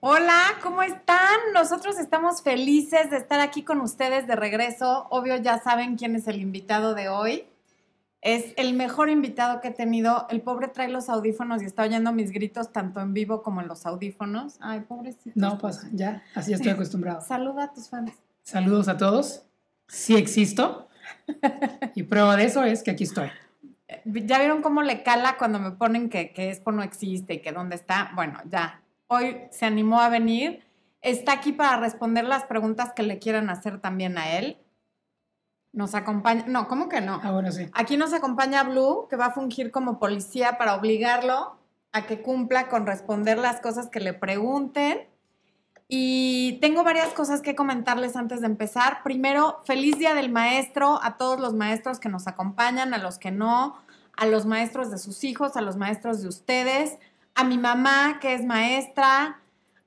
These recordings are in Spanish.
Hola, ¿cómo están? Nosotros estamos felices de estar aquí con ustedes de regreso. Obvio ya saben quién es el invitado de hoy. Es el mejor invitado que he tenido. El pobre trae los audífonos y está oyendo mis gritos tanto en vivo como en los audífonos. Ay, pobrecito. No pasa, ya, así estoy acostumbrado. Saluda a tus fans. Saludos a todos. Sí existo. Y prueba de eso es que aquí estoy. ¿Ya vieron cómo le cala cuando me ponen que, que Expo no existe y que dónde está? Bueno, ya. Hoy se animó a venir. Está aquí para responder las preguntas que le quieran hacer también a él. Nos acompaña. No, ¿cómo que no? Ah, bueno, sí. Aquí nos acompaña Blue, que va a fungir como policía para obligarlo a que cumpla con responder las cosas que le pregunten. Y tengo varias cosas que comentarles antes de empezar. Primero, feliz día del maestro a todos los maestros que nos acompañan, a los que no, a los maestros de sus hijos, a los maestros de ustedes, a mi mamá que es maestra.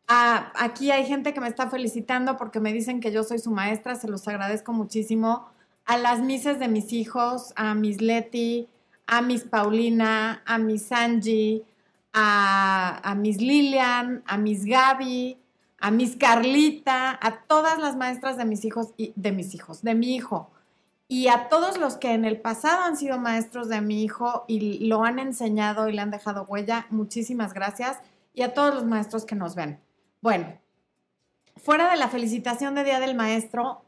A, aquí hay gente que me está felicitando porque me dicen que yo soy su maestra, se los agradezco muchísimo. A las mises de mis hijos, a mis Leti, a mis Paulina, a mis Angie, a, a mis Lilian, a mis Gaby, a mis Carlita, a todas las maestras de mis hijos y de mis hijos, de mi hijo. Y a todos los que en el pasado han sido maestros de mi hijo y lo han enseñado y le han dejado huella, muchísimas gracias. Y a todos los maestros que nos ven. Bueno, fuera de la felicitación de Día del Maestro,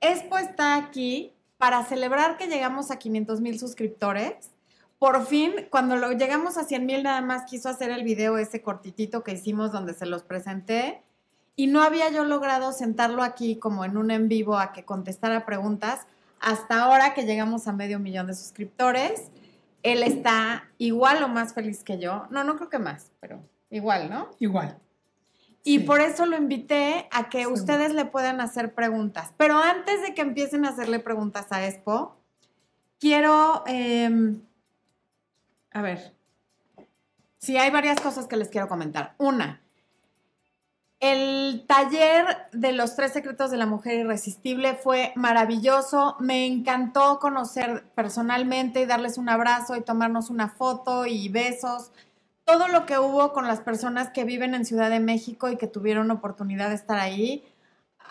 Expo está aquí para celebrar que llegamos a 500 mil suscriptores. Por fin, cuando lo llegamos a 100 mil, nada más quiso hacer el video ese cortitito que hicimos donde se los presenté y no había yo logrado sentarlo aquí como en un en vivo a que contestara preguntas hasta ahora que llegamos a medio millón de suscriptores. Él está igual o más feliz que yo. No, no creo que más, pero igual, ¿no? Igual. Y Sí. por eso lo invité a que Sí. ustedes le puedan hacer preguntas. Pero antes de que empiecen a hacerle preguntas a Expo, quiero, em, a ver, sí, hay varias cosas que les quiero comentar. Una, el taller de los tres secretos de la mujer irresistible fue maravilloso. Me encantó conocer personalmente y darles un abrazo y tomarnos una foto y besos. Todo lo que hubo con las personas que viven en Ciudad de México y que tuvieron oportunidad de estar ahí.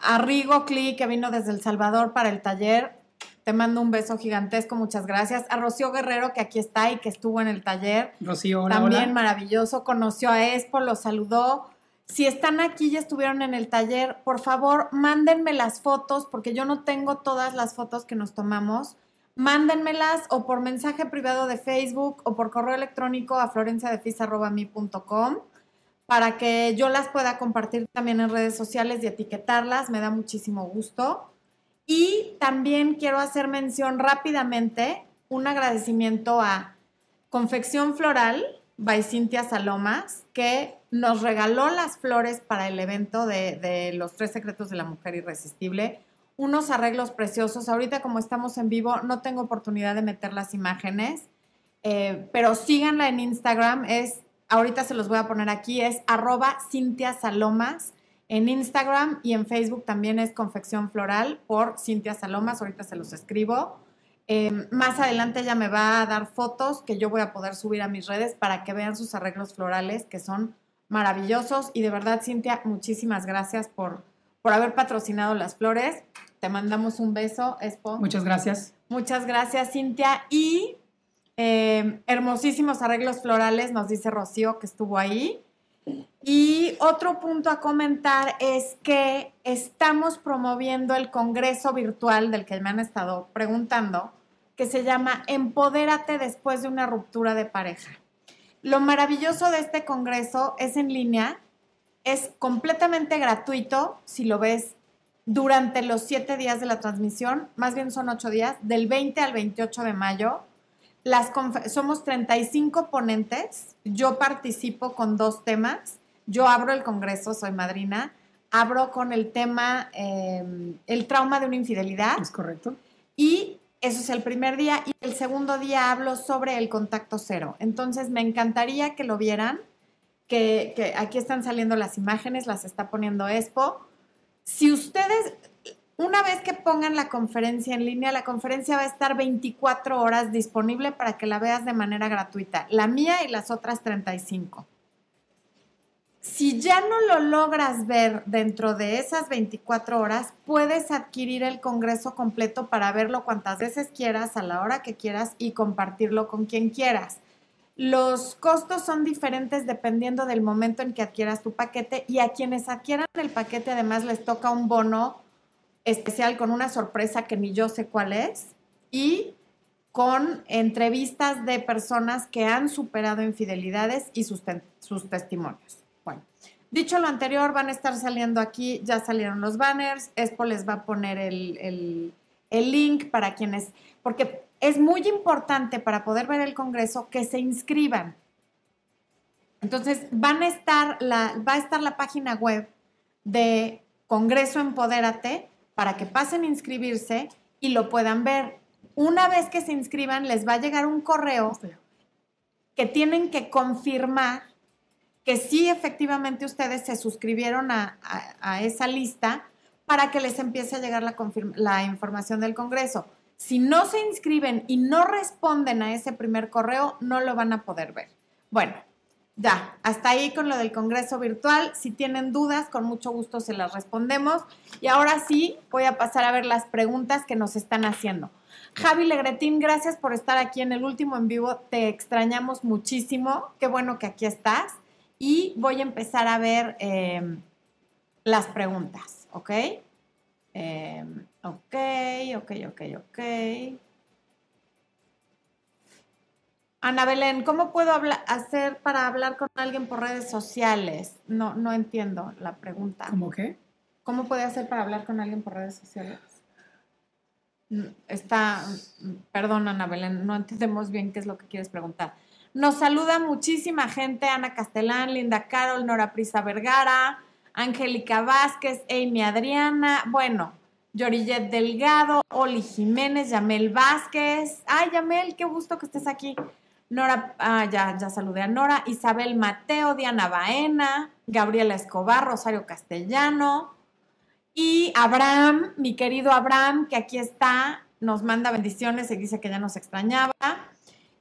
A Rigo Cli, que vino desde El Salvador para el taller. Te mando un beso gigantesco, muchas gracias. A Rocío Guerrero, que aquí está y que estuvo en el taller. Rocío, hola, También hola. maravilloso, conoció a Expo, lo saludó. Si están aquí y estuvieron en el taller, por favor, mándenme las fotos, porque yo no tengo todas las fotos que nos tomamos. Mándenmelas o por mensaje privado de Facebook o por correo electrónico a florenciadefis.com para que yo las pueda compartir también en redes sociales y etiquetarlas. Me da muchísimo gusto. Y también quiero hacer mención rápidamente, un agradecimiento a Confección Floral by Cintia Salomas, que nos regaló las flores para el evento de, de Los Tres Secretos de la Mujer Irresistible. Unos arreglos preciosos. Ahorita como estamos en vivo, no tengo oportunidad de meter las imágenes, eh, pero síganla en Instagram. Es, ahorita se los voy a poner aquí, es arroba Cintia Salomas. En Instagram y en Facebook también es Confección Floral por Cintia Salomas. Ahorita se los escribo. Eh, más adelante ella me va a dar fotos que yo voy a poder subir a mis redes para que vean sus arreglos florales que son maravillosos. Y de verdad, Cintia, muchísimas gracias por, por haber patrocinado las flores. Te mandamos un beso, Expo. Muchas gracias. Muchas gracias, Cintia. Y eh, hermosísimos arreglos florales, nos dice Rocío que estuvo ahí. Y otro punto a comentar es que estamos promoviendo el congreso virtual del que me han estado preguntando, que se llama Empodérate después de una ruptura de pareja. Lo maravilloso de este congreso es en línea, es completamente gratuito si lo ves durante los siete días de la transmisión, más bien son ocho días, del 20 al 28 de mayo. Las somos 35 ponentes, yo participo con dos temas, yo abro el congreso, soy madrina, abro con el tema eh, el trauma de una infidelidad ¿Es correcto? y eso es el primer día y el segundo día hablo sobre el contacto cero. Entonces me encantaría que lo vieran, que, aquí están saliendo las imágenes, las está poniendo Expo. Si ustedes, una vez que pongan la conferencia en línea, la conferencia va a estar 24 horas disponible para que la veas de manera gratuita, la mía y las otras 35. Si ya no lo logras ver dentro de esas 24 horas, puedes adquirir el Congreso completo para verlo cuantas veces quieras, a la hora que quieras y compartirlo con quien quieras. Los costos son diferentes dependiendo del momento en que adquieras tu paquete y a quienes adquieran el paquete además les toca un bono especial con una sorpresa que ni yo sé cuál es y con entrevistas de personas que han superado infidelidades y sus, sus testimonios. Bueno, dicho lo anterior, van a estar saliendo aquí, ya salieron los banners, Expo les va a poner el, el link para quienes, porque es muy importante para poder ver el Congreso que se inscriban. Entonces, van a estar la, va a estar la página web de Congreso Empodérate para que pasen a inscribirse y lo puedan ver. Una vez que se inscriban, les va a llegar un correo que tienen que confirmar que sí efectivamente ustedes se suscribieron a, esa lista para que les empiece a llegar la, la información del Congreso. Si no se inscriben y no responden a ese primer correo, no lo van a poder ver. Bueno, ya, hasta ahí con lo del Congreso virtual. Si tienen dudas, con mucho gusto se las respondemos. Y ahora sí, voy a pasar a ver las preguntas que nos están haciendo. Javi Legretín, gracias por estar aquí en el último en vivo. Te extrañamos muchísimo. Qué bueno que aquí estás. Y voy a empezar a ver eh, las preguntas, ¿ok? Eh, ok, ok, ok, ok. Ana Belén, ¿cómo puedo hacer para hablar con alguien por redes sociales? No, no entiendo la pregunta. ¿Cómo qué? ¿Cómo puede hacer para hablar con alguien por redes sociales? Mm, está, mm, perdón Ana Belén, no entendemos bien qué es lo que quieres preguntar. Nos saluda muchísima gente, Ana Castellán, Linda Carol, Nora Prisa Vergara, Angélica Vázquez, Amy Adriana, bueno, Yorillet Delgado, Oli Jiménez, Yamel Vázquez. Ay, Yamel, qué gusto que estés aquí. Nora, ah, ya, ya saludé a Nora, Isabel Mateo, Diana Baena, Gabriela Escobar, Rosario Castellano y Abraham, mi querido Abraham, que aquí está, nos manda bendiciones y dice que ya nos extrañaba.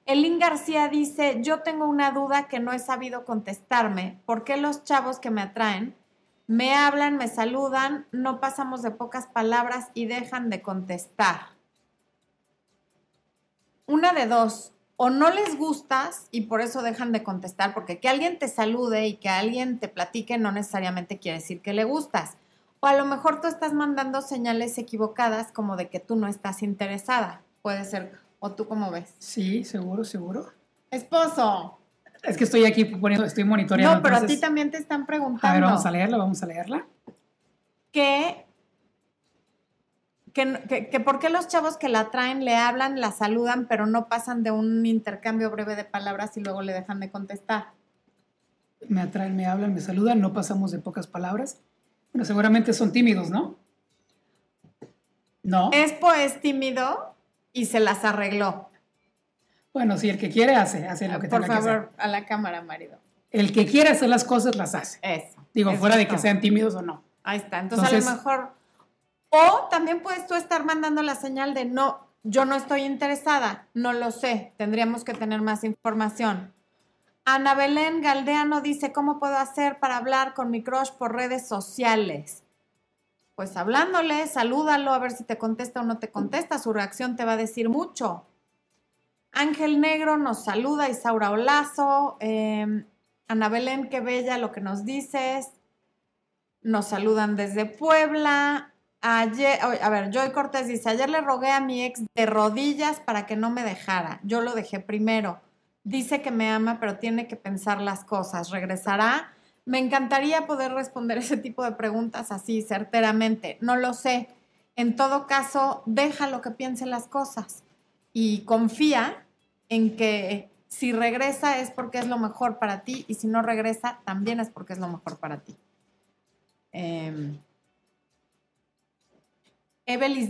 Elín García dice, yo tengo una duda que no he sabido contestarme. ¿Por qué los chavos que me atraen me hablan, me saludan, no pasamos de pocas palabras y dejan de contestar? Una de dos, o no les gustas y por eso dejan de contestar, porque que alguien te salude y que alguien te platique no necesariamente quiere decir que le gustas. O a lo mejor tú estás mandando señales equivocadas como de que tú no estás interesada. Puede ser ¿O tú cómo ves? Sí, seguro, seguro. Esposo. Es que estoy aquí poniendo, estoy monitoreando. No, pero a ti también te están preguntando. A ver, vamos a leerla, vamos a leerla. Que, que, que, por qué los chavos que la traen le hablan, la saludan, pero no pasan de un intercambio breve de palabras y luego le dejan de contestar. Me atraen, me hablan, me saludan, no pasamos de pocas palabras. Bueno, seguramente son tímidos, ¿no? No. ¿Espo es tímido? Y se las arregló. Bueno, si el que quiere hace, hace lo que Por tenga que hacer. Por favor, a la cámara, marido. El que quiere hacer las cosas las hace. Eso. Digo, fuera de que sean tímidos o no. Ahí está. Entonces, a lo mejor. O también puedes tú estar mandando la señal de no, yo no estoy interesada, no lo sé, tendríamos que tener más información. Ana Belén Galdeano dice, ¿cómo puedo hacer para hablar con mi crush por redes sociales? Pues hablándole, salúdalo a ver si te contesta o no te contesta, su reacción te va a decir mucho. Ángel Negro nos saluda, Isaura Olazo, eh, Ana Belén, qué bella lo que nos dices. Nos saludan desde Puebla. Ayer, a ver, Joy Cortés dice, ayer le rogué a mi ex de rodillas para que no me dejara. Yo lo dejé primero. Dice que me ama, pero tiene que pensar las cosas. ¿Regresará? Me encantaría poder responder ese tipo de preguntas así, certeramente. No lo sé. En todo caso, deja lo que piensen las cosas y confía en que si regresa es porque es lo mejor para ti y si no regresa también es porque es lo mejor para ti. Eh,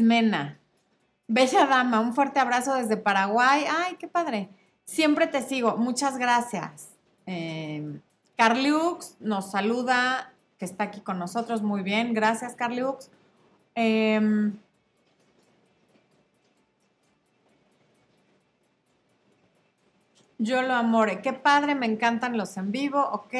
Mena, bella dama, un fuerte abrazo desde Paraguay. Ay, qué padre. Siempre te sigo. Muchas gracias. Em, Carliux nos saluda, que está aquí con nosotros. Muy bien, gracias Carliux. Em, yo lo amore. Qué padre, me encantan los en vivo, ok.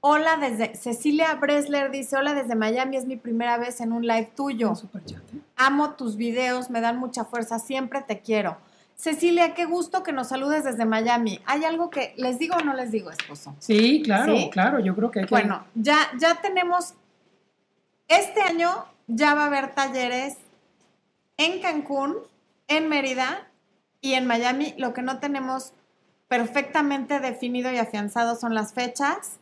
Hola desde Cecilia Bresler dice, hola desde Miami, es mi primera vez en un live tuyo. ¿eh? Amo tus videos, me dan mucha fuerza, siempre te quiero. Cecilia, qué gusto que nos saludes desde Miami. ¿Hay algo que les digo o no les digo, esposo? Sí, claro, ¿Sí? claro, yo creo que hay que... Bueno, ya, ya tenemos, este año ya va a haber talleres en Cancún, en Mérida y en Miami. Lo que no tenemos perfectamente definido y afianzado son las fechas.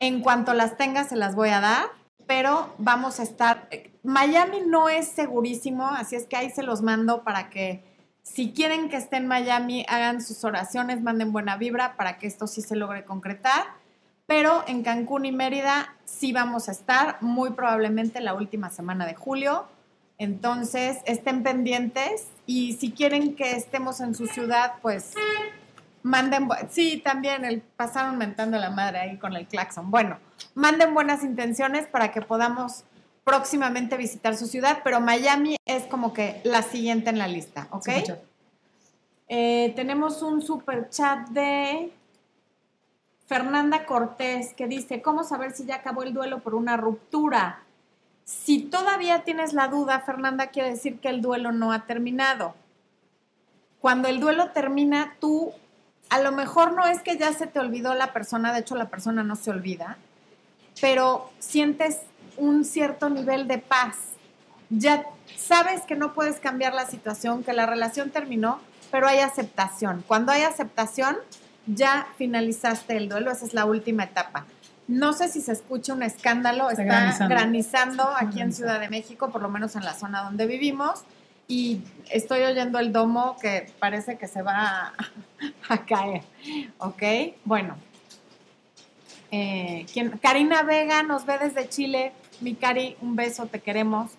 En cuanto las tenga, se las voy a dar, pero vamos a estar... Miami no es segurísimo, así es que ahí se los mando para que si quieren que esté en Miami, hagan sus oraciones, manden buena vibra para que esto sí se logre concretar. Pero en Cancún y Mérida sí vamos a estar, muy probablemente la última semana de julio. Entonces, estén pendientes y si quieren que estemos en su ciudad, pues manden, sí, también el pasaron mentando la madre ahí con el claxon. Bueno, manden buenas intenciones para que podamos próximamente visitar su ciudad, pero Miami es como que la siguiente en la lista, ¿ok? Eh, tenemos un super chat de Fernanda Cortés que dice, ¿cómo saber si ya acabó el duelo por una ruptura? Si todavía tienes la duda, Fernanda, quiere decir que el duelo no ha terminado. Cuando el duelo termina, tú a lo mejor no es que ya se te olvidó la persona, de hecho la persona no se olvida, pero sientes un cierto nivel de paz. Ya sabes que no puedes cambiar la situación, que la relación terminó, pero hay aceptación. Cuando hay aceptación, ya finalizaste el duelo, esa es la última etapa. No sé si se escucha un escándalo, Está está, granizando. granizando, aquí en. Ciudad de México, por lo menos en la zona donde vivimos, y estoy oyendo el domo que parece que se va a, a caer, ¿ok? Bueno, eh, ¿quién? Karina Vega nos ve desde Chile. Mi Cari, un beso, te queremos.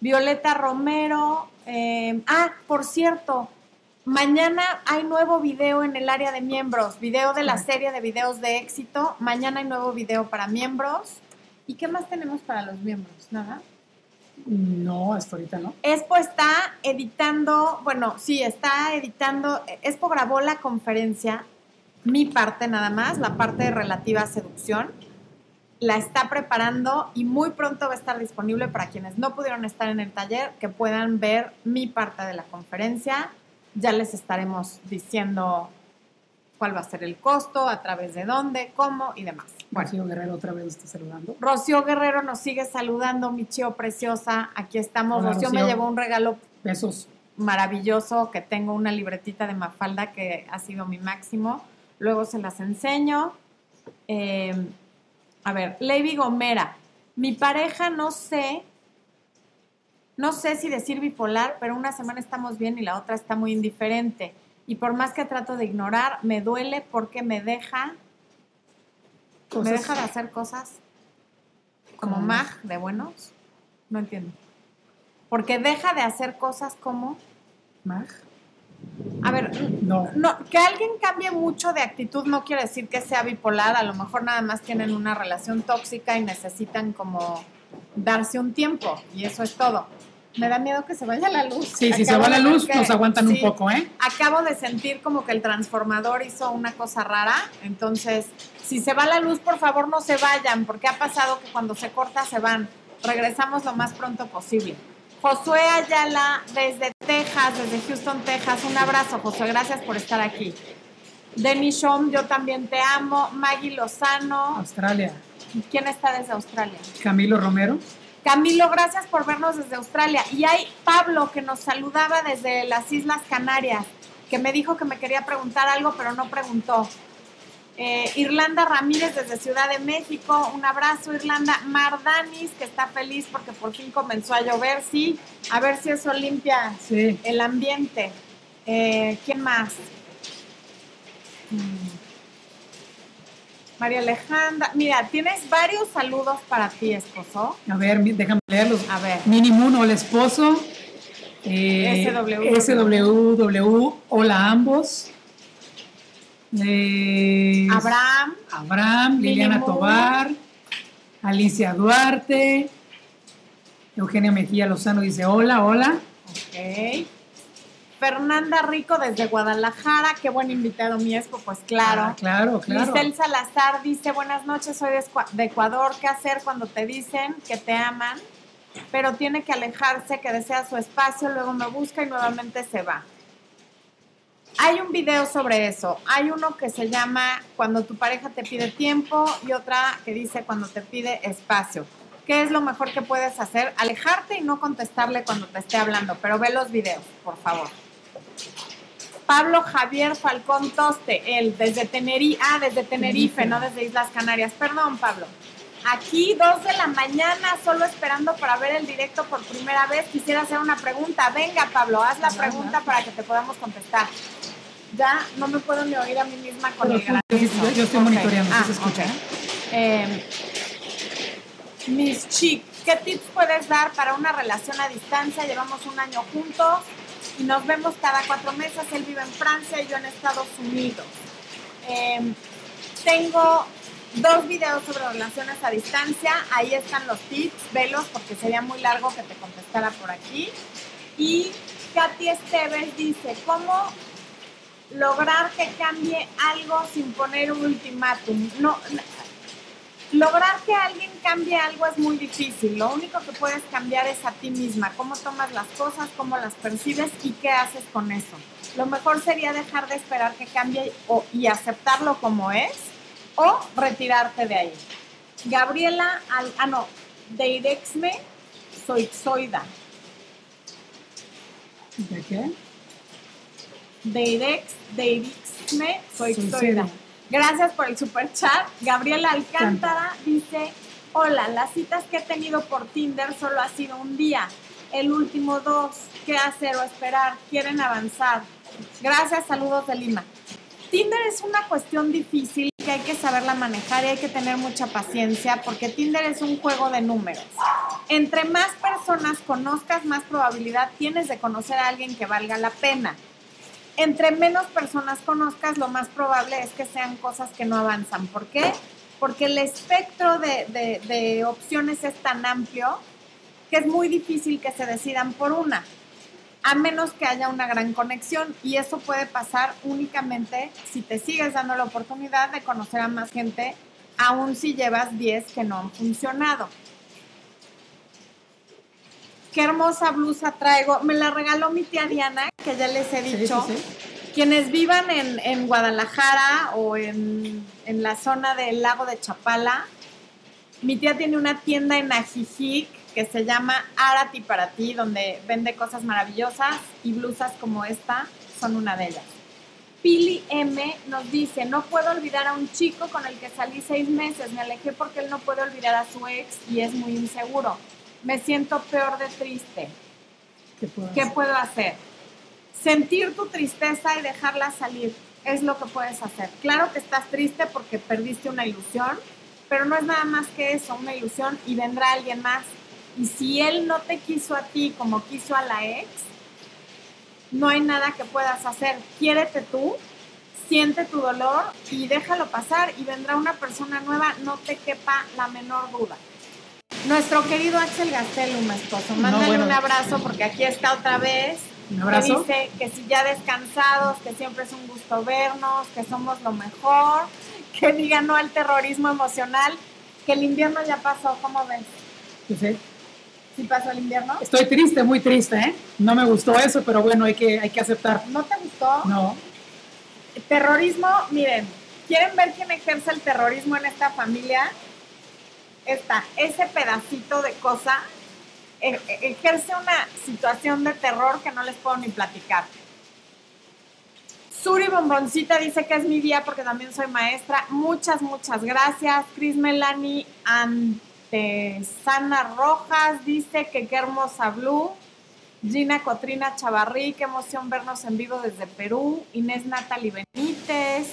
Violeta Romero. eh, ah, por cierto, mañana hay nuevo video en el área de miembros, video de la serie de videos de éxito. Mañana hay nuevo video para miembros. ¿Y qué más tenemos para los miembros? Nada. No, hasta ahorita no. Expo está editando, bueno, sí, está editando, Expo grabó la conferencia, mi parte nada más, la parte relativa a seducción, la está preparando y muy pronto va a estar disponible para quienes no pudieron estar en el taller, que puedan ver mi parte de la conferencia. Ya les estaremos diciendo cuál va a ser el costo, a través de dónde, cómo y demás. Bueno. Rocío Guerrero otra vez está saludando. Rocío Guerrero nos sigue saludando, mi chío preciosa. Aquí estamos. Hola, Rocío, me llevó un regalo Besos. maravilloso que tengo una libretita de Mafalda que ha sido mi máximo. Luego se las enseño. Eh, a ver, Lady Gomera. Mi pareja no sé, no sé si decir bipolar, pero una semana estamos bien y la otra está muy indiferente. Y por más que trato de ignorar, me duele porque me deja, me deja de hacer cosas como Como mag de buenos. No entiendo. Porque deja de hacer cosas como Mag. A ver, No. no, que alguien cambie mucho de actitud no quiere decir que sea bipolar, a lo mejor nada más tienen una relación tóxica y necesitan como darse un tiempo y eso es todo. Me da miedo que se vaya la luz. Sí, si se va la luz, que- nos aguantan un poco, ¿eh? Acabo de sentir como que el transformador hizo una cosa rara, entonces si se va la luz, por favor no se vayan, porque ha pasado que cuando se corta se van. Regresamos lo más pronto posible. Josué Ayala desde Texas, desde Houston, Texas. Un abrazo, Josué. Gracias por estar aquí. Denny Shom, yo también te amo. Maggie Lozano. Australia. ¿Quién está desde Australia? Camilo Romero. Camilo, gracias por vernos desde Australia. Y hay Pablo que nos saludaba desde las Islas Canarias, que me dijo que me quería preguntar algo, pero no preguntó. Eh, Irlanda Ramírez desde Ciudad de México, un abrazo Irlanda. Mardanis, que está feliz porque por fin comenzó a llover, sí, a ver si eso limpia Sí. el ambiente. Eh, ¿Quién más? Mm. María Alejandra, mira, tienes varios saludos para ti, esposo. A ver, déjame leerlos. A ver. Minimuno, el esposo. Eh, SWW. SWW, hola a ambos. Eh, Abraham, Abraham, Liliana. Tobar, Alicia Duarte, Eugenia Mejía Lozano dice hola, hola. ok. Fernanda Rico desde Guadalajara, qué buen invitado mi espo, pues claro. Ah, claro, claro. Giselle Salazar dice, buenas noches, soy de Ecuador, ¿qué hacer cuando te dicen que te aman, pero tiene que alejarse, que desea su espacio, luego me busca y nuevamente se va? Hay un video sobre eso, hay uno que se llama Cuando tu pareja te pide tiempo y otra que dice Cuando te pide espacio. ¿Qué es lo mejor que puedes hacer? Alejarte y no contestarle cuando te esté hablando, pero ve los videos, por favor. Pablo Javier Falcón Toste, él desde Tenerife, ah, desde Tenerife, no desde Islas Canarias. Perdón, Pablo. Aquí, dos de la mañana, solo esperando para ver el directo por primera vez. Quisiera hacer una pregunta. Venga, Pablo, haz la pregunta para que te podamos contestar. Ya no me puedo ni oír a mí misma con el granizo. yo, yo estoy monitoreando, Ah, ¿sí se escucha? ok. Eh, Miss Chic, ¿qué tips puedes dar para una relación a distancia? Llevamos un año juntos y nos vemos cada cuatro meses. Él vive en Francia y yo en Estados Unidos. Eh, tengo dos videos sobre relaciones a distancia. Ahí están los tips, velos porque sería muy largo que te contestara por aquí. Y Katy Esteves dice, ¿cómo lograr que cambie algo sin poner un ultimátum? No, lograr que alguien cambie algo es muy difícil. Lo único que puedes cambiar es a ti misma, cómo tomas las cosas, cómo las percibes y qué haces con eso. Lo mejor sería dejar de esperar que cambie y aceptarlo como es o retirarte de ahí. Gabriela, Al- ah no, Deirexme, soy Zoida. ¿De qué? Deirex, Deirexme. Zoida. Gracias por el super chat. Gabriela Alcántara dice, hola, las citas que he tenido por Tinder solo ha sido un día. El último dos, ¿qué hacer o esperar? Quieren avanzar. Gracias, saludos de Lima. Tinder es una cuestión difícil que hay que saberla manejar y hay que tener mucha paciencia porque Tinder es un juego de números. Entre más personas conozcas, más probabilidad tienes de conocer a alguien que valga la pena entre menos personas conozcas, lo más probable es que sean cosas que no avanzan. ¿Por qué? Porque el espectro de, opciones es tan amplio que es muy difícil que se decidan por una, a menos que haya una gran conexión. Y eso puede pasar únicamente si te sigues dando la oportunidad de conocer a más gente, aun si llevas 10 que no han funcionado. Qué hermosa blusa traigo. Me la regaló mi tía Diana, que ya les he Sí, dicho. sí, sí. Quienes vivan en, en Guadalajara o en, en la zona del lago de Chapala, mi tía tiene una tienda en Ajijic que se llama Arati para ti, donde vende cosas maravillosas y blusas como esta son una de ellas. Pili M nos dice, no puedo olvidar a un chico con el que salí seis meses, me alejé porque él no puede olvidar a su ex y es muy inseguro. Me siento peor de triste. ¿Qué puedo ¿Qué hacer? puedo hacer? Sentir tu tristeza y dejarla salir es lo que puedes hacer. Claro que estás triste porque perdiste una ilusión, pero no es nada más que eso, una ilusión y vendrá alguien más. Y si él no te quiso a ti como quiso a la ex, no hay nada que puedas hacer. Quiérete tú, siente tu dolor y déjalo pasar y vendrá una persona nueva, no te quepa la menor duda. Nuestro querido Axel Gastelum, esposo, No, mándale bueno. un abrazo porque aquí está otra vez. Un Que abrazo. dice que si ya descansados, que siempre es un gusto vernos, que somos lo mejor, que diga no al terrorismo emocional, que el invierno ya pasó, ¿cómo ves? Sí, sí. ¿Sí pasó el invierno? Estoy triste, muy triste, ¿eh? No me gustó eso, pero bueno, hay que, hay que aceptar. ¿No te gustó? No. Terrorismo, miren, ¿quieren ver quién ejerce el terrorismo en esta familia? Esta, ese pedacito de cosa e- e- ejerce una situación de terror que no les puedo ni platicar. Suri Bomboncita dice que es mi día porque también soy maestra. Muchas, muchas gracias. Cris Melanie Antesana Rojas dice que qué hermosa Blue. Gina Cotrina Chavarrí, qué emoción vernos en vivo desde Perú. Inés Natalie Benítez.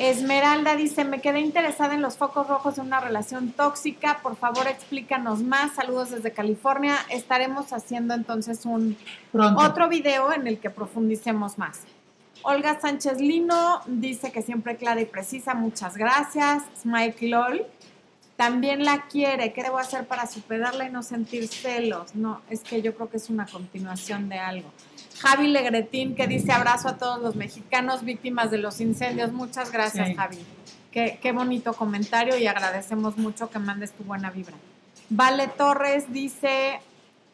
Esmeralda dice, me quedé interesada en los focos rojos de una relación tóxica. Por favor, explícanos más. Saludos desde California. Estaremos haciendo entonces un Pronto. otro video en el que profundicemos más. Olga Sánchez Lino dice que siempre clara y precisa. Muchas gracias. Smike LOL. También la quiere. ¿Qué debo hacer para superarla y no sentir celos? No, es que yo creo que es una continuación de algo. Javi Legretín que dice abrazo a todos los mexicanos víctimas de los incendios. Muchas gracias, Sí. Javi. Qué, qué bonito comentario y agradecemos mucho que mandes tu buena vibra. Vale Torres dice,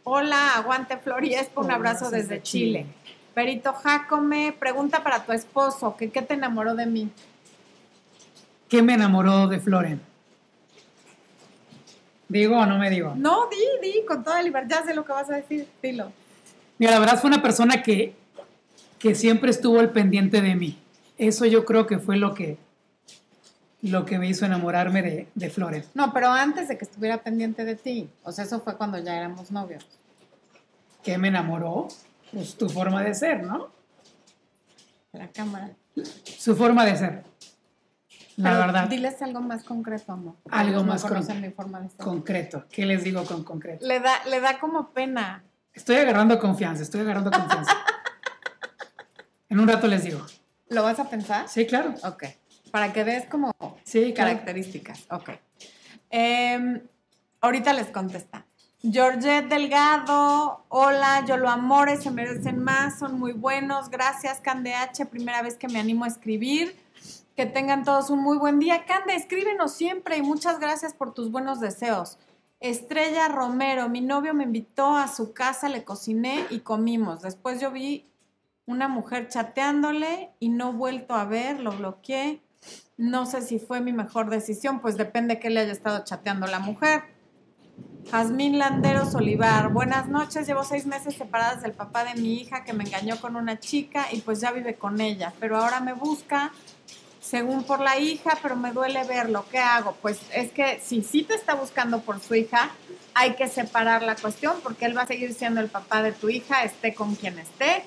hola, aguante Floriespo, un abrazo desde Chile. Perito Jacome, pregunta para tu esposo, que qué te enamoró de mí. ¿Qué me enamoró de Floren? ¿Digo o no me digo? No, di, di, con toda libertad, ya sé lo que vas a decir, dilo. Mira, la verdad fue una persona que, que siempre estuvo al pendiente de mí. Eso yo creo que fue lo que, lo que me hizo enamorarme de, de Floren. No, pero antes de que estuviera pendiente de ti, o sea, eso fue cuando ya éramos novios. ¿Qué me enamoró? Pues tu forma de ser, ¿no? La cámara. Su forma de ser. La Pero verdad, Diles algo más concreto, amor. Algo más con- concreto. ¿Qué les digo con concreto? Le da, le da como pena. Estoy agarrando confianza, estoy agarrando confianza. en un rato les digo. ¿Lo vas a pensar? Sí, claro. Ok. Para que des como Sí, claro. características. Ok. Em, ahorita les contesta. Georgette Delgado, hola, yo lo amores, se merecen más, son muy buenos. Gracias, Cande primera vez que me animo a escribir. Que tengan todos un muy buen día. Cande, escríbenos siempre y muchas gracias por tus buenos deseos. Estrella Romero, mi novio me invitó a su casa, le cociné y comimos. Después yo vi una mujer chateándole y no vuelto a ver, lo bloqueé. No sé si fue mi mejor decisión, pues depende que le haya estado chateando la mujer. Jazmín Landeros Olivar, buenas noches, llevo seis meses separadas del papá de mi hija que me engañó con una chica y pues ya vive con ella, pero ahora me busca según por la hija, pero me duele verlo, ¿qué hago? Pues es que si sí te está buscando por su hija, hay que separar la cuestión porque él va a seguir siendo el papá de tu hija, esté con quien esté,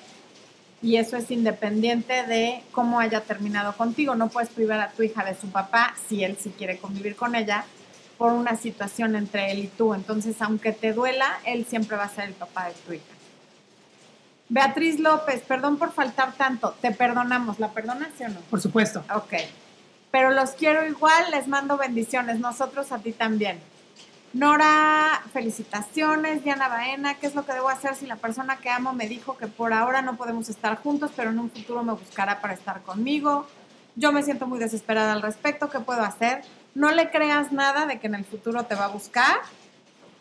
y eso es independiente de cómo haya terminado contigo. No puedes privar a tu hija de su papá si él sí quiere convivir con ella por una situación entre él y tú. Entonces, aunque te duela, él siempre va a ser el papá de tu hija. Beatriz López, perdón por faltar tanto. Te perdonamos. ¿La perdonas sí o no? Por supuesto. Ok. Pero los quiero igual, les mando bendiciones. Nosotros a ti también. Nora, felicitaciones. Diana Baena, ¿qué es lo que debo hacer si la persona que amo me dijo que por ahora no podemos estar juntos, pero en un futuro me buscará para estar conmigo? Yo me siento muy desesperada al respecto. ¿Qué puedo hacer? No le creas nada de que en el futuro te va a buscar.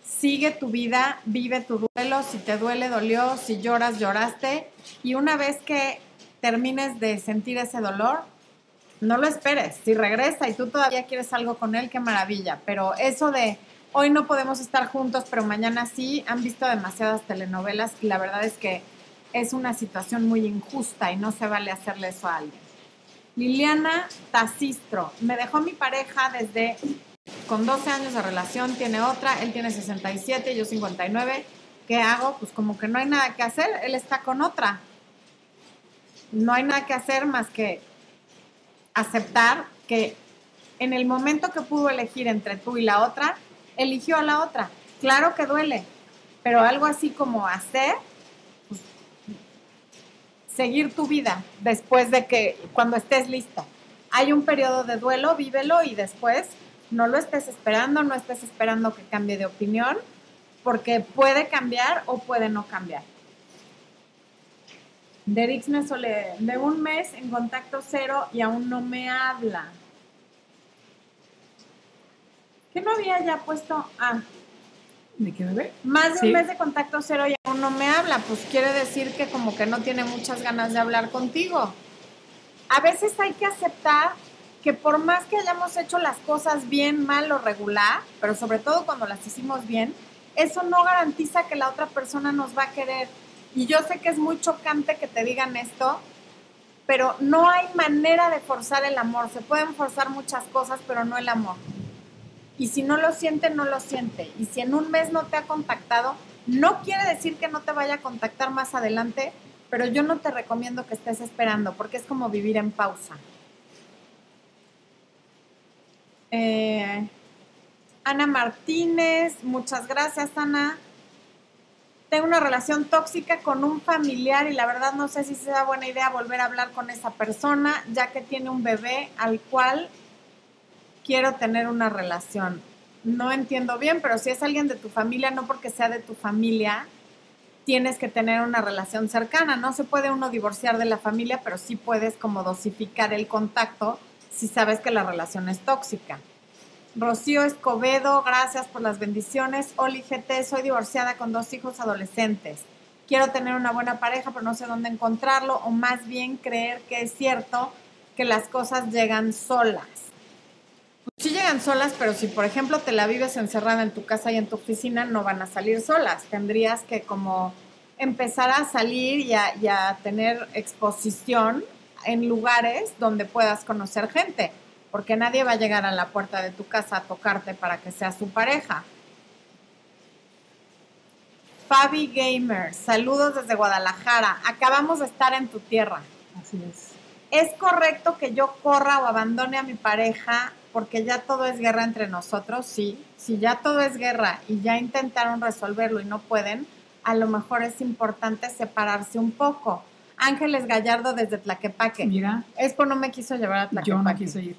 Sigue tu vida, vive tu duelo. Si te duele, dolió. Si lloras, lloraste. Y una vez que termines de sentir ese dolor, no lo esperes. Si regresa y tú todavía quieres algo con él, qué maravilla. Pero eso de hoy no podemos estar juntos, pero mañana sí, han visto demasiadas telenovelas y la verdad es que es una situación muy injusta y no se vale hacerle eso a alguien. Liliana Tacistro, me dejó mi pareja desde con 12 años de relación, tiene otra, él tiene 67, yo 59. ¿Qué hago? Pues como que no hay nada que hacer, él está con otra. No hay nada que hacer más que aceptar que en el momento que pudo elegir entre tú y la otra, eligió a la otra. Claro que duele, pero algo así como hacer, pues, seguir tu vida después de que, cuando estés lista. Hay un periodo de duelo, vívelo y después no lo estés esperando, no estés esperando que cambie de opinión, porque puede cambiar o puede no cambiar. Derix Sole, de un mes en contacto cero y aún no me habla. ¿Qué no había ya puesto? Ah, ¿De qué bebé? más de Sí. un mes de contacto cero y aún no me habla. Pues quiere decir que como que no tiene muchas ganas de hablar contigo. A veces hay que aceptar que por más que hayamos hecho las cosas bien, mal o regular, pero sobre todo cuando las hicimos bien, eso no garantiza que la otra persona nos va a querer. Y yo sé que es muy chocante que te digan esto, pero no hay manera de forzar el amor. Se pueden forzar muchas cosas, pero no el amor. Y si no lo siente, no lo siente. Y si en un mes no te ha contactado, no quiere decir que no te vaya a contactar más adelante, pero yo no te recomiendo que estés esperando, porque es como vivir en pausa. Eh, Ana Martínez, muchas gracias, Ana. Tengo una relación tóxica con un familiar y la verdad no sé si sea buena idea volver a hablar con esa persona, ya que tiene un bebé al cual quiero tener una relación. no entiendo bien, pero si es alguien de tu familia, no porque sea de tu familia, tienes que tener una relación cercana. No se puede uno divorciar de la familia, pero sí puedes como dosificar el contacto si sabes que la relación es tóxica. Rocío Escobedo, gracias por las bendiciones. Oli GT, soy divorciada con dos hijos adolescentes. Quiero tener una buena pareja, pero no sé dónde encontrarlo, o más bien creer que es cierto que las cosas llegan solas. Sí llegan solas, pero si por ejemplo te la vives encerrada en tu casa y en tu oficina, no van a salir solas. Tendrías que como empezar a salir y a, tener exposición en lugares donde puedas conocer gente, porque nadie va a llegar a la puerta de tu casa a tocarte para que seas su pareja. Fabi Gamer, saludos desde Guadalajara. Acabamos de estar en tu tierra. Así es. ¿Es correcto que yo corra o abandone a mi pareja porque ya todo es guerra entre nosotros? Sí. Si ya todo es guerra y ya intentaron resolverlo y no pueden, a lo mejor es importante separarse un poco. Ángeles Gallardo desde Tlaquepaque. Mira. Expo no me quiso llevar a Tlaquepaque. Yo no quiso ir.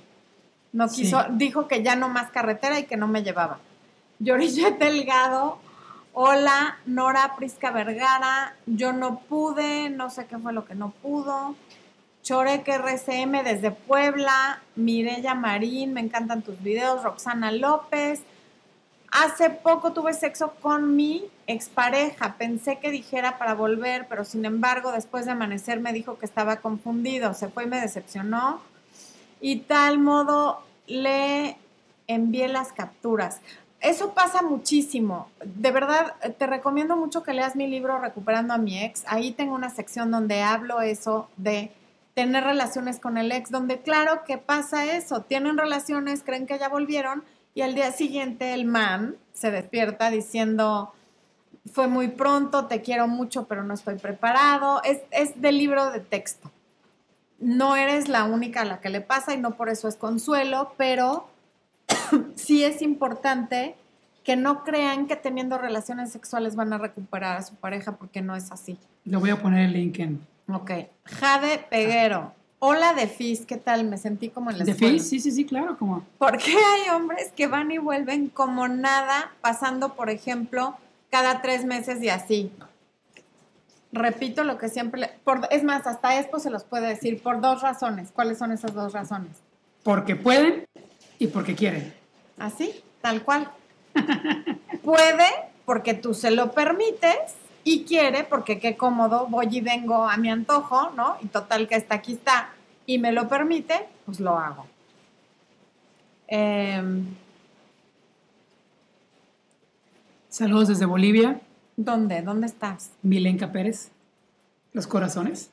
No quiso, dijo que ya no más carretera y que no me llevaba. Yorillet Delgado, hola, Nora Prisca Vergara, yo no pude, no sé qué fue lo que no pudo. Chorek RCM desde Puebla, Mirella Marín, me encantan tus videos, Roxana López. Hace poco tuve sexo con mi expareja, pensé que dijera para volver, pero sin embargo después de amanecer me dijo que estaba confundido, se fue y me decepcionó. Y tal modo le envié las capturas. Eso pasa muchísimo. De verdad, te recomiendo mucho que leas mi libro Recuperando a mi ex. Ahí tengo una sección donde hablo eso de tener relaciones con el ex, donde claro que pasa eso, tienen relaciones, creen que ya volvieron y al día siguiente el man se despierta diciendo, fue muy pronto, te quiero mucho, pero no estoy preparado. Es, es del libro de texto. No eres la única a la que le pasa y no por eso es consuelo, pero sí es importante que no crean que teniendo relaciones sexuales van a recuperar a su pareja porque no es así. Le voy a poner el link en, Ok. Jade Peguero. Hola de Fizz, ¿qué tal? Me sentí como en la ¿De Fizz? Sí, sí, sí, claro, como. ¿Por qué hay hombres que van y vuelven como nada, pasando, por ejemplo, cada tres meses y así? Repito lo que siempre... por, es más, hasta esto se los puede decir por dos razones. ¿Cuáles son esas dos razones? Porque pueden y porque quieren. Así, tal cual. Puede porque tú se lo permites y quiere, porque qué cómodo, voy y vengo a mi antojo, ¿no? Y total que está aquí está y me lo permite, pues lo hago. Em, Saludos desde Bolivia. ¿Dónde? ¿Dónde estás? Milenka Pérez. Los corazones.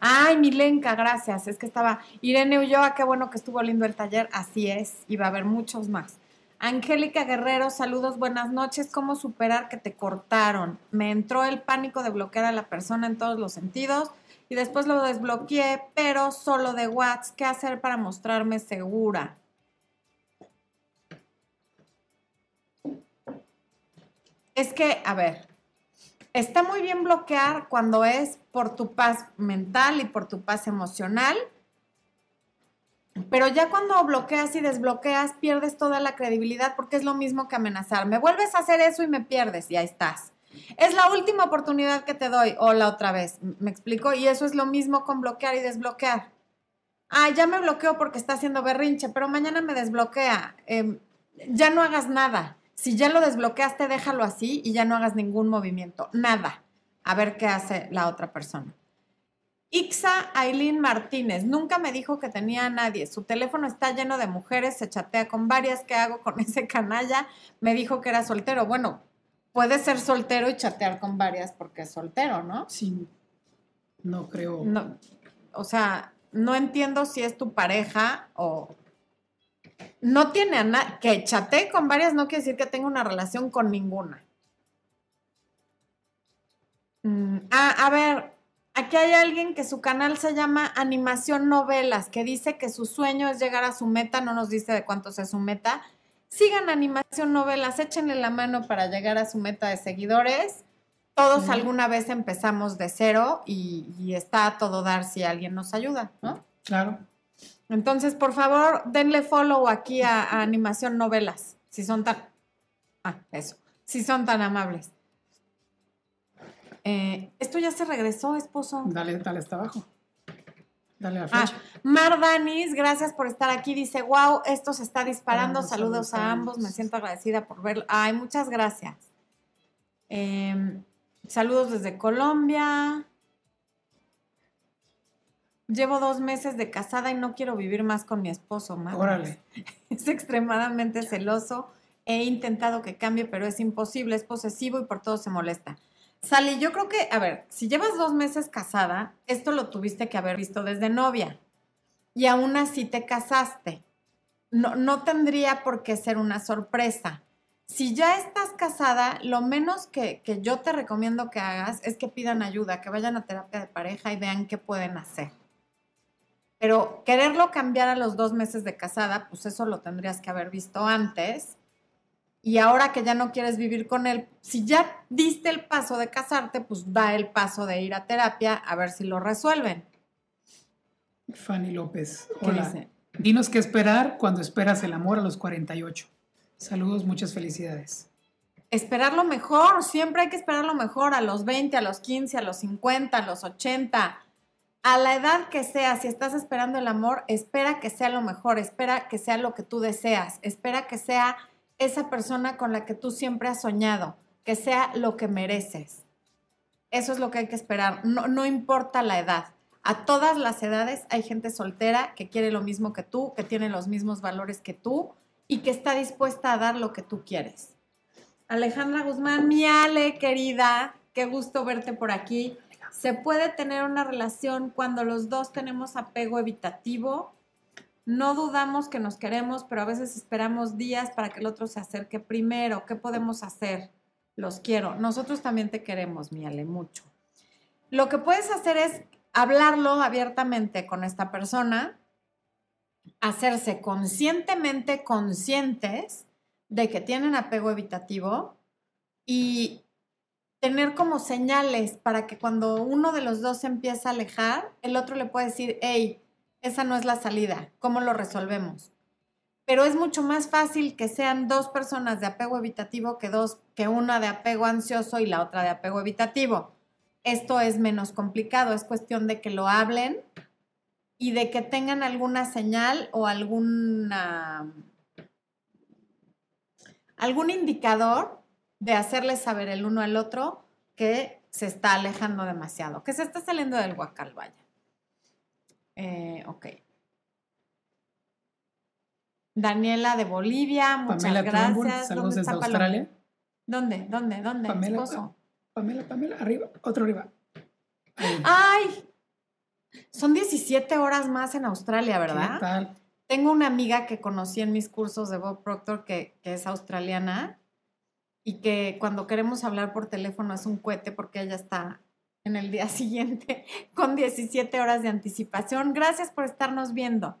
Ay, Milenka, gracias. Es que estaba Irene Ulloa, qué bueno que estuvo lindo el taller. Así es, y va a haber muchos más. Angélica Guerrero, saludos, buenas noches. ¿Cómo superar que te cortaron? Me entró el pánico de bloquear a la persona en todos los sentidos y después lo desbloqueé, pero solo de WhatsApp. ¿Qué hacer para mostrarme segura? Es que, a ver, está muy bien bloquear cuando es por tu paz mental y por tu paz emocional pero ya cuando bloqueas y desbloqueas, pierdes toda la credibilidad porque es lo mismo que amenazar. Me vuelves a hacer eso y me pierdes y ahí estás. Es la última oportunidad que te doy. Hola otra vez. ¿Me explico? Y eso es lo mismo con bloquear y desbloquear. Ah, ya me bloqueo porque está haciendo berrinche, pero mañana me desbloquea. Em, ya no hagas nada. Si ya lo desbloqueaste, déjalo así y ya no hagas ningún movimiento. Nada. A ver qué hace la otra persona. Ixa Aileen Martínez, nunca me dijo que tenía a nadie. Su teléfono está lleno de mujeres, se chatea con varias. ¿Qué hago con ese canalla? Me dijo que era soltero. Bueno, puede ser soltero y chatear con varias porque es soltero, ¿no? Sí. No creo. No, o sea, no entiendo si es tu pareja o. No tiene a nadie. Que chatee con varias no quiere decir que tenga una relación con ninguna. Mm, ah, a ver, Aquí hay alguien que su canal se llama Animación Novelas, que dice que su sueño es llegar a su meta, no nos dice de cuánto sea su meta. Sigan Animación Novelas, échenle la mano para llegar a su meta de seguidores. Todos alguna vez empezamos de cero y, está a todo dar si alguien nos ayuda, ¿no? Claro. Entonces, por favor, denle follow aquí a, Animación Novelas. Si son tan... Ah, eso. Si son tan amables. Eh, esto ya se regresó, esposo. Dale, dale hasta abajo. Dale la Ah, flecha. Mar Danis, gracias por estar aquí. Dice, wow, esto se está disparando. Ah, Saludos a ambos. Me siento agradecida por verlo. Ay, muchas gracias. Em, saludos desde Colombia. Llevo dos meses de casada y no quiero vivir más con mi esposo, Mar. Órale. Es extremadamente celoso. He intentado que cambie, pero es imposible. Es posesivo y por todo se molesta. Sally, yo creo que, a ver, si llevas dos meses casada, esto lo tuviste que haber visto desde novia. Y aún así te casaste. No, no tendría por qué ser una sorpresa. Si ya estás casada, lo menos que, que yo te recomiendo que hagas es que pidan ayuda, que vayan a terapia de pareja y vean qué pueden hacer. Pero quererlo cambiar a los dos meses de casada, pues eso lo tendrías que haber visto antes. Y ahora que ya no quieres vivir con él, si ya diste el paso de casarte, pues da el paso de ir a terapia a ver si lo resuelven. Fanny López. ¿Qué Hola. dice? Dinos qué esperar cuando esperas el amor a los 48. Saludos, muchas felicidades. Esperar lo mejor, siempre hay que esperar lo mejor a los 20, a los 15, a los 50, a los 80. A la edad que sea, si estás esperando el amor, espera que sea lo mejor, espera que sea lo que tú deseas, espera que sea esa persona con la que tú siempre has soñado, que sea lo que mereces. Eso es lo que hay que esperar, no, no importa la edad. A todas las edades hay gente soltera que quiere lo mismo que tú, que tiene los mismos valores que tú y que está dispuesta a dar lo que tú quieres. Alejandra Guzmán, mi Ale, querida, qué gusto verte por aquí. ¿Se puede tener una relación cuando los dos tenemos apego evitativo? No dudamos que nos queremos, pero a veces esperamos días para que el otro se acerque primero. ¿Qué podemos hacer? Los quiero. Nosotros también te queremos, mi Ale, mucho. Lo que puedes hacer es hablarlo abiertamente con esta persona, hacerse conscientemente conscientes de que tienen apego evitativo y tener como señales para que cuando uno de los dos se empieza a alejar, el otro le puede decir, hey, esa no es la salida, ¿cómo lo resolvemos? Pero es mucho más fácil que sean dos personas de apego evitativo que dos, que una de apego ansioso y la otra de apego evitativo. Esto es menos complicado, es cuestión de que lo hablen y de que tengan alguna señal o alguna algún indicador de hacerles saber el uno al otro que se está alejando demasiado, que se está saliendo del guacal, vaya. Eh, ok. Daniela de Bolivia, muchas Pamela gracias. saludos ¿Dónde desde? Australia. ¿Dónde? ¿Dónde? ¿Dónde? Pamela, esposo? Pamela, Pamela, arriba, otro arriba. Ahí. ¡Ay! Son 17 horas más en Australia, ¿Qué ¿verdad? tal? Tengo una amiga que conocí en mis cursos de Bob Proctor que, que es australiana y que cuando queremos hablar por teléfono es un cohete porque ella está en el día siguiente con 17 horas de anticipación. Gracias por estarnos viendo.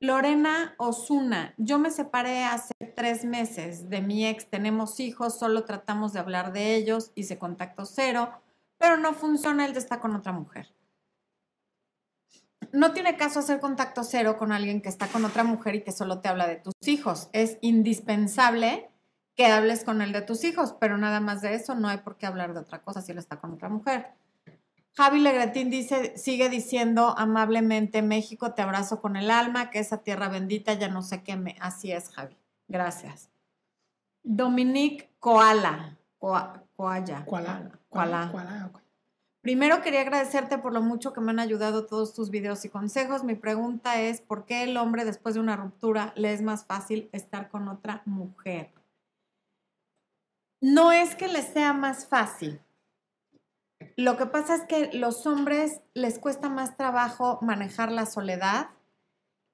Lorena Osuna, yo me separé hace tres meses de mi ex, tenemos hijos, solo tratamos de hablar de ellos, hice contacto cero, pero no funciona, él está con otra mujer no tiene caso hacer contacto cero con alguien que está con otra mujer y que solo te habla de tus hijos. Es indispensable que hables con él de tus hijos, pero nada más de eso, no hay por qué hablar de otra cosa si él está con otra mujer. Javi Legretín dice, sigue diciendo amablemente, México, te abrazo con el alma, que esa tierra bendita ya no sé qué me... Así es, Javi. Gracias. Dominique Koala. Koa- Koala. Koala. Koala. Koala. Primero quería agradecerte por lo mucho que me han ayudado todos tus videos y consejos. Mi pregunta es, ¿por qué el hombre después de una ruptura le es más fácil estar con otra mujer? No es que les sea más fácil. Lo que pasa es que los hombres les cuesta más trabajo manejar la soledad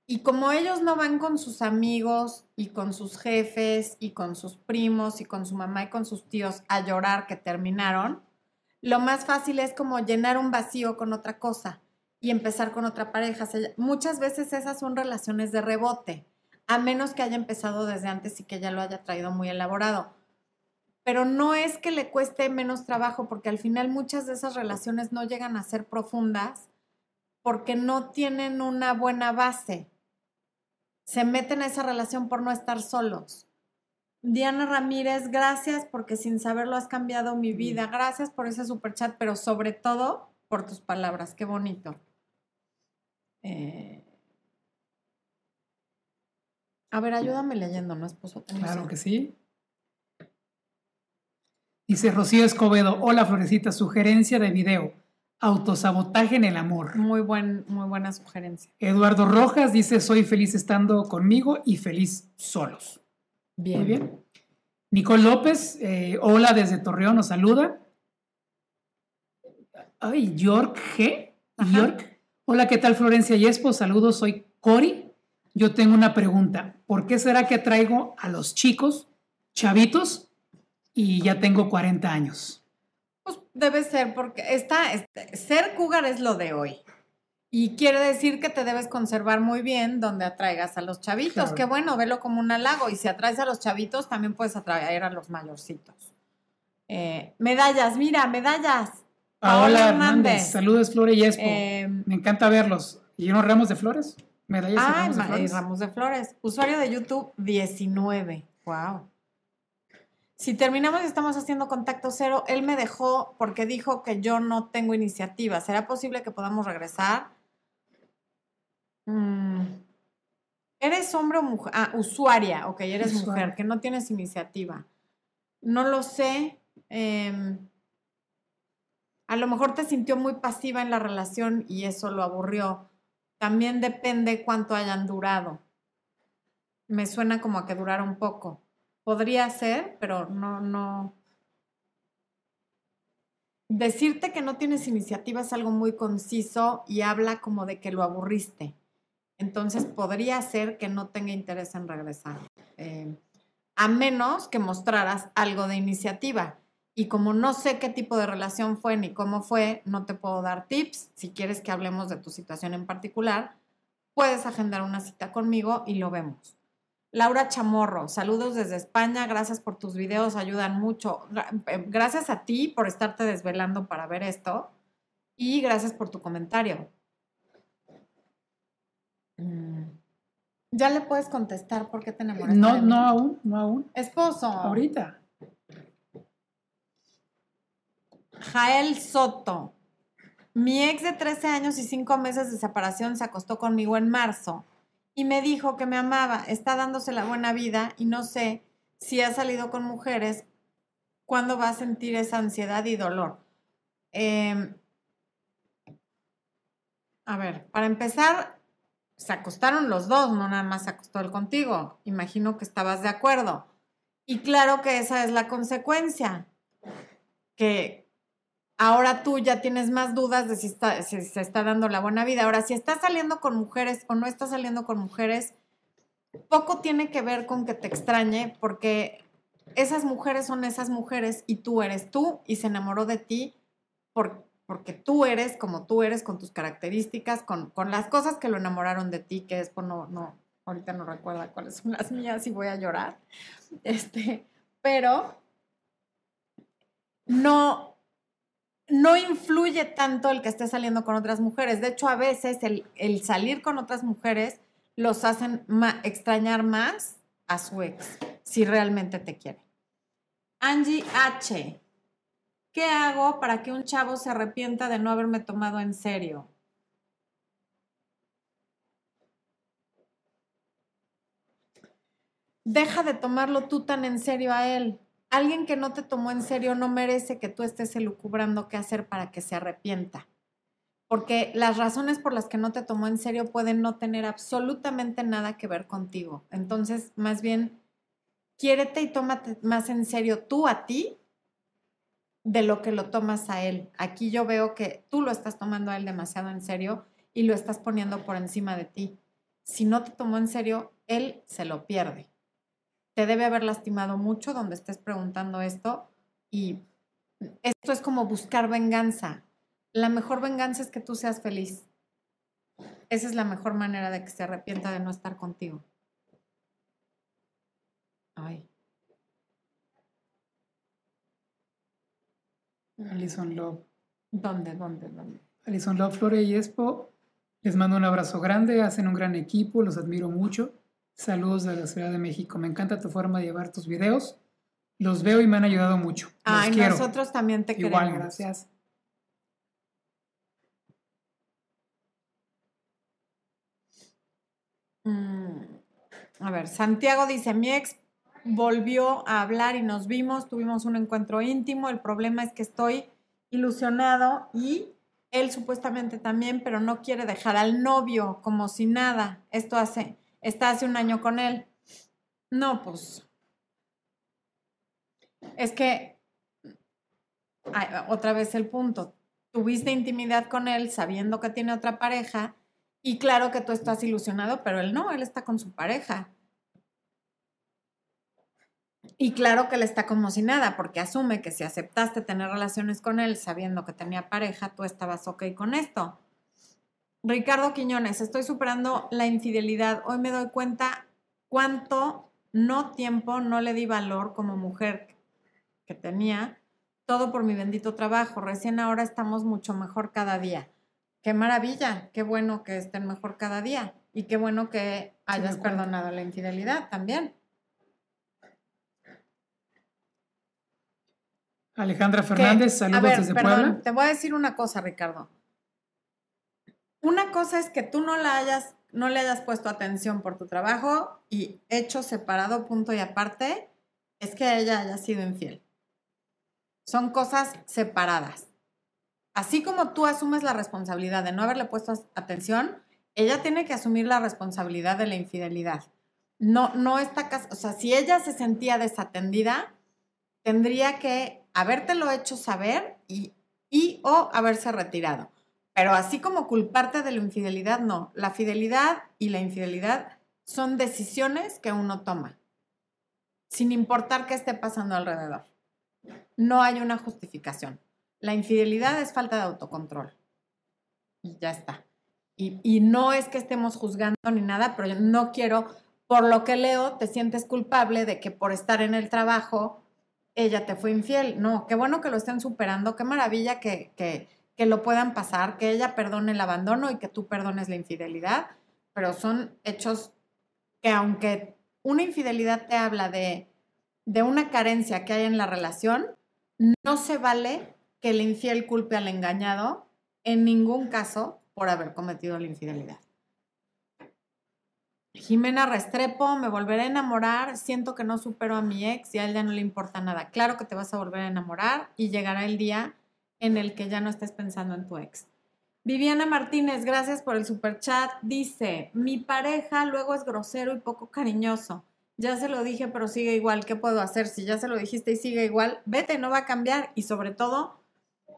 y como ellos no van con sus amigos y con sus jefes y con sus primos y con su mamá y con sus tíos a llorar que terminaron, lo más fácil es como llenar un vacío con otra cosa y empezar con otra pareja. Muchas veces esas son relaciones de rebote, a menos que haya empezado desde antes y que ya lo haya traído muy elaborado. Pero no es que le cueste menos trabajo, porque al final muchas de esas relaciones no llegan a ser profundas porque no tienen una buena base. Se meten a esa relación por no estar solos. Diana Ramírez, gracias porque sin saberlo has cambiado mi vida. Gracias por ese super chat, pero sobre todo por tus palabras. Qué bonito. Eh, A ver, ayúdame leyendo, ¿no, esposo? Claro que sí. Dice Rocío Escobedo, hola Florecita, sugerencia de video, autosabotaje en el amor. Muy, buen, muy buena sugerencia. Eduardo Rojas dice, soy feliz estando conmigo y feliz solos. Bien. Muy bien. Nicole López, eh, hola desde Torreón, nos saluda. Ay, York G. Ajá. York. Hola, ¿qué tal Florencia y Espo? Saludos, soy Cori. Yo tengo una pregunta. ¿Por qué será que traigo a los chicos, chavitos, y ya tengo 40 años? Pues debe ser porque está, este, ser cougar es lo de hoy. Y quiere decir que te debes conservar muy bien donde atraigas a los chavitos. Claro. Que bueno, velo como un halago. Y si atraes a los chavitos, también puedes atraer a los mayorcitos. Eh, medallas, mira, medallas. Paola Paola Hernández. Hernández. Saludos, Flore y Espo. Eh, Me encanta verlos. ¿Y unos ramos de flores? ¿Medallas y ramos de ma- y flores? Ramos de Flores. Usuario de YouTube 19. Wow. Si terminamos y estamos haciendo contacto cero, él me dejó porque dijo que yo no tengo iniciativa. ¿Será posible que podamos regresar? Mm. ¿Eres hombre o mujer? Ah, usuaria. Ok, eres Usuaria. mujer, que no tienes iniciativa. No lo sé. em, a lo mejor te sintió muy pasiva en la relación y eso lo aburrió. También depende cuánto hayan durado. Me suena como a que durara un poco. Podría ser, pero no, no. Decirte que no tienes iniciativa es algo muy conciso y habla como de que lo aburriste. Entonces podría ser que no tenga interés en regresar. Eh, a menos que mostraras algo de iniciativa. Y como no sé qué tipo de relación fue ni cómo fue, no te puedo dar tips. Si quieres que hablemos de tu situación en particular, puedes agendar una cita conmigo y lo vemos. Laura Chamorro, saludos desde España, gracias por tus videos, ayudan mucho. Eh, Gracias a ti por estarte desvelando para ver esto y gracias por tu comentario. Mm. Ya le puedes contestar por qué te enamoraste. No, no aún, no aún. Esposo. Ahorita. Jael Soto. Mi ex de 13 años y 5 meses de separación se acostó conmigo en marzo y me dijo que me amaba, está dándose la buena vida y no sé si ha salido con mujeres, cuándo va a sentir esa ansiedad y dolor. Em, a ver, para empezar, se acostaron los dos, no nada más se acostó él contigo. Imagino que estabas de acuerdo. Y claro que esa es la consecuencia, que ahora tú ya tienes más dudas de si, está- se está dando la buena vida. Ahora, si estás saliendo con mujeres o no estás saliendo con mujeres, poco tiene que ver con que te extrañe, porque esas mujeres son esas mujeres y tú eres tú y se enamoró de ti por- porque tú eres como tú eres, con tus características, con, con las cosas que lo enamoraron de ti, que es por no, no, ahorita no recuerda cuáles son las mías y voy a llorar. Este, pero no, no influye tanto el que esté saliendo con otras mujeres. De hecho, a veces el, el salir con otras mujeres los hacen extrañar más a su ex, si realmente te quiere. Angie H. ¿Qué hago para que un chavo se arrepienta de no haberme tomado en serio? Deja de tomarlo tú tan en serio a él. Alguien que no te tomó en serio no merece que tú estés elucubrando qué hacer para que se arrepienta. Porque las razones por las que no te tomó en serio pueden no tener absolutamente nada que ver contigo. Entonces, más bien, quiérete y tómate más en serio tú a ti de lo que lo tomas a él. Aquí yo veo que tú lo estás tomando a él demasiado en serio y lo estás poniendo por encima de ti. Si no te tomó en serio, él se lo pierde. Te debe haber lastimado mucho donde estés preguntando esto y esto es como buscar venganza. La mejor venganza es que tú seas feliz. Esa es la mejor manera de que se arrepienta de no estar contigo. Ay. Alison Love. ¿Dónde, dónde, dónde? Alison Love, Flore y Expo. Les mando un abrazo grande, hacen un gran equipo, los admiro mucho. Saludos de la Ciudad de México. Me encanta tu forma de llevar tus videos. Los veo y me han ayudado mucho. Los Ay, quiero. nosotros también te Igual, queremos. gracias. Mm, A ver, Santiago dice, mi ex volvió a hablar y nos vimos, tuvimos un encuentro íntimo, el problema es que estoy ilusionado y él supuestamente también, pero no quiere dejar al novio como si nada. Esto hace, está hace un año con él. No, pues, es que, otra vez el punto, tuviste intimidad con él sabiendo que tiene otra pareja y claro que tú estás ilusionado, pero él no, él está con su pareja. Y claro que él está como si nada, porque asume que si aceptaste tener relaciones con él sabiendo que tenía pareja, tú estabas ok con esto. Ricardo Quiñones, estoy superando la infidelidad. Hoy me doy cuenta cuánto no tiempo no le di valor como mujer que tenía, todo por mi bendito trabajo. Recién ahora estamos mucho mejor cada día. Qué maravilla, qué bueno que estén mejor cada día y qué bueno que hayas perdonado la infidelidad también. Alejandra Fernández, saludos ver, desde perdón, Puebla. Te voy a decir una cosa, Ricardo. Una cosa es que tú no la hayas, no le hayas puesto atención por tu trabajo y hecho separado, punto y aparte, es que ella haya sido infiel. Son cosas separadas. Así como tú asumes la responsabilidad de no haberle puesto atención, ella tiene que asumir la responsabilidad de la infidelidad. No, no está, o sea, si ella se sentía desatendida, tendría que habértelo hecho saber y, y o haberse retirado. Pero así como culparte de la infidelidad, no. La fidelidad y la infidelidad son decisiones que uno toma, sin importar qué esté pasando alrededor. No hay una justificación. La infidelidad es falta de autocontrol. Y ya está. Y, y no es que estemos juzgando ni nada, pero yo no quiero, por lo que leo, te sientes culpable de que por estar en el trabajo ella te fue infiel. No, qué bueno que lo estén superando, qué maravilla que, que, que lo puedan pasar, que ella perdone el abandono y que tú perdones la infidelidad, pero son hechos que aunque una infidelidad te habla de, de una carencia que hay en la relación, no se vale que el infiel culpe al engañado en ningún caso por haber cometido la infidelidad. Jimena Restrepo, me volveré a enamorar, siento que no supero a mi ex y a él ya no le importa nada. Claro que te vas a volver a enamorar y llegará el día en el que ya no estés pensando en tu ex. Viviana Martínez, gracias por el super chat. Dice, mi pareja luego es grosero y poco cariñoso. Ya se lo dije, pero sigue igual. ¿Qué puedo hacer? Si ya se lo dijiste y sigue igual, vete, no va a cambiar. Y sobre todo,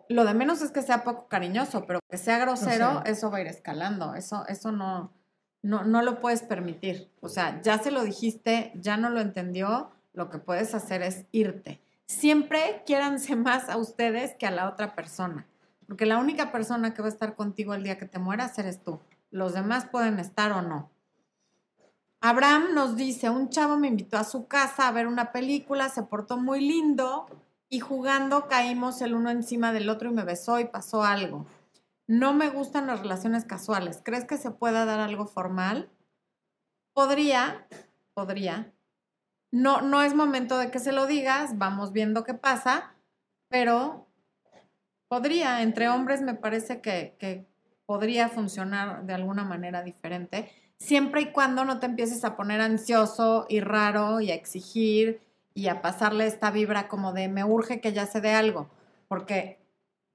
lo de menos es que sea poco cariñoso, pero que sea grosero, eso va a ir escalando. Eso, eso no, no, no lo puedes permitir. O sea, ya se lo dijiste, ya no lo entendió, lo que puedes hacer es irte. Siempre quiéranse más a ustedes que a la otra persona, porque la única persona que va a estar contigo el día que te mueras eres tú. Los demás pueden estar o no. Abraham nos dice, un chavo me invitó a su casa a ver una película, se portó muy lindo y jugando caímos el uno encima del otro y me besó y pasó algo. No me gustan las relaciones casuales. ¿Crees que se pueda dar algo formal? Podría, podría. No, no es momento de que se lo digas, vamos viendo qué pasa, pero podría. Entre hombres me parece que, que podría funcionar de alguna manera diferente, siempre y cuando no te empieces a poner ansioso y raro y a exigir y a pasarle esta vibra como de me urge que ya se dé algo, porque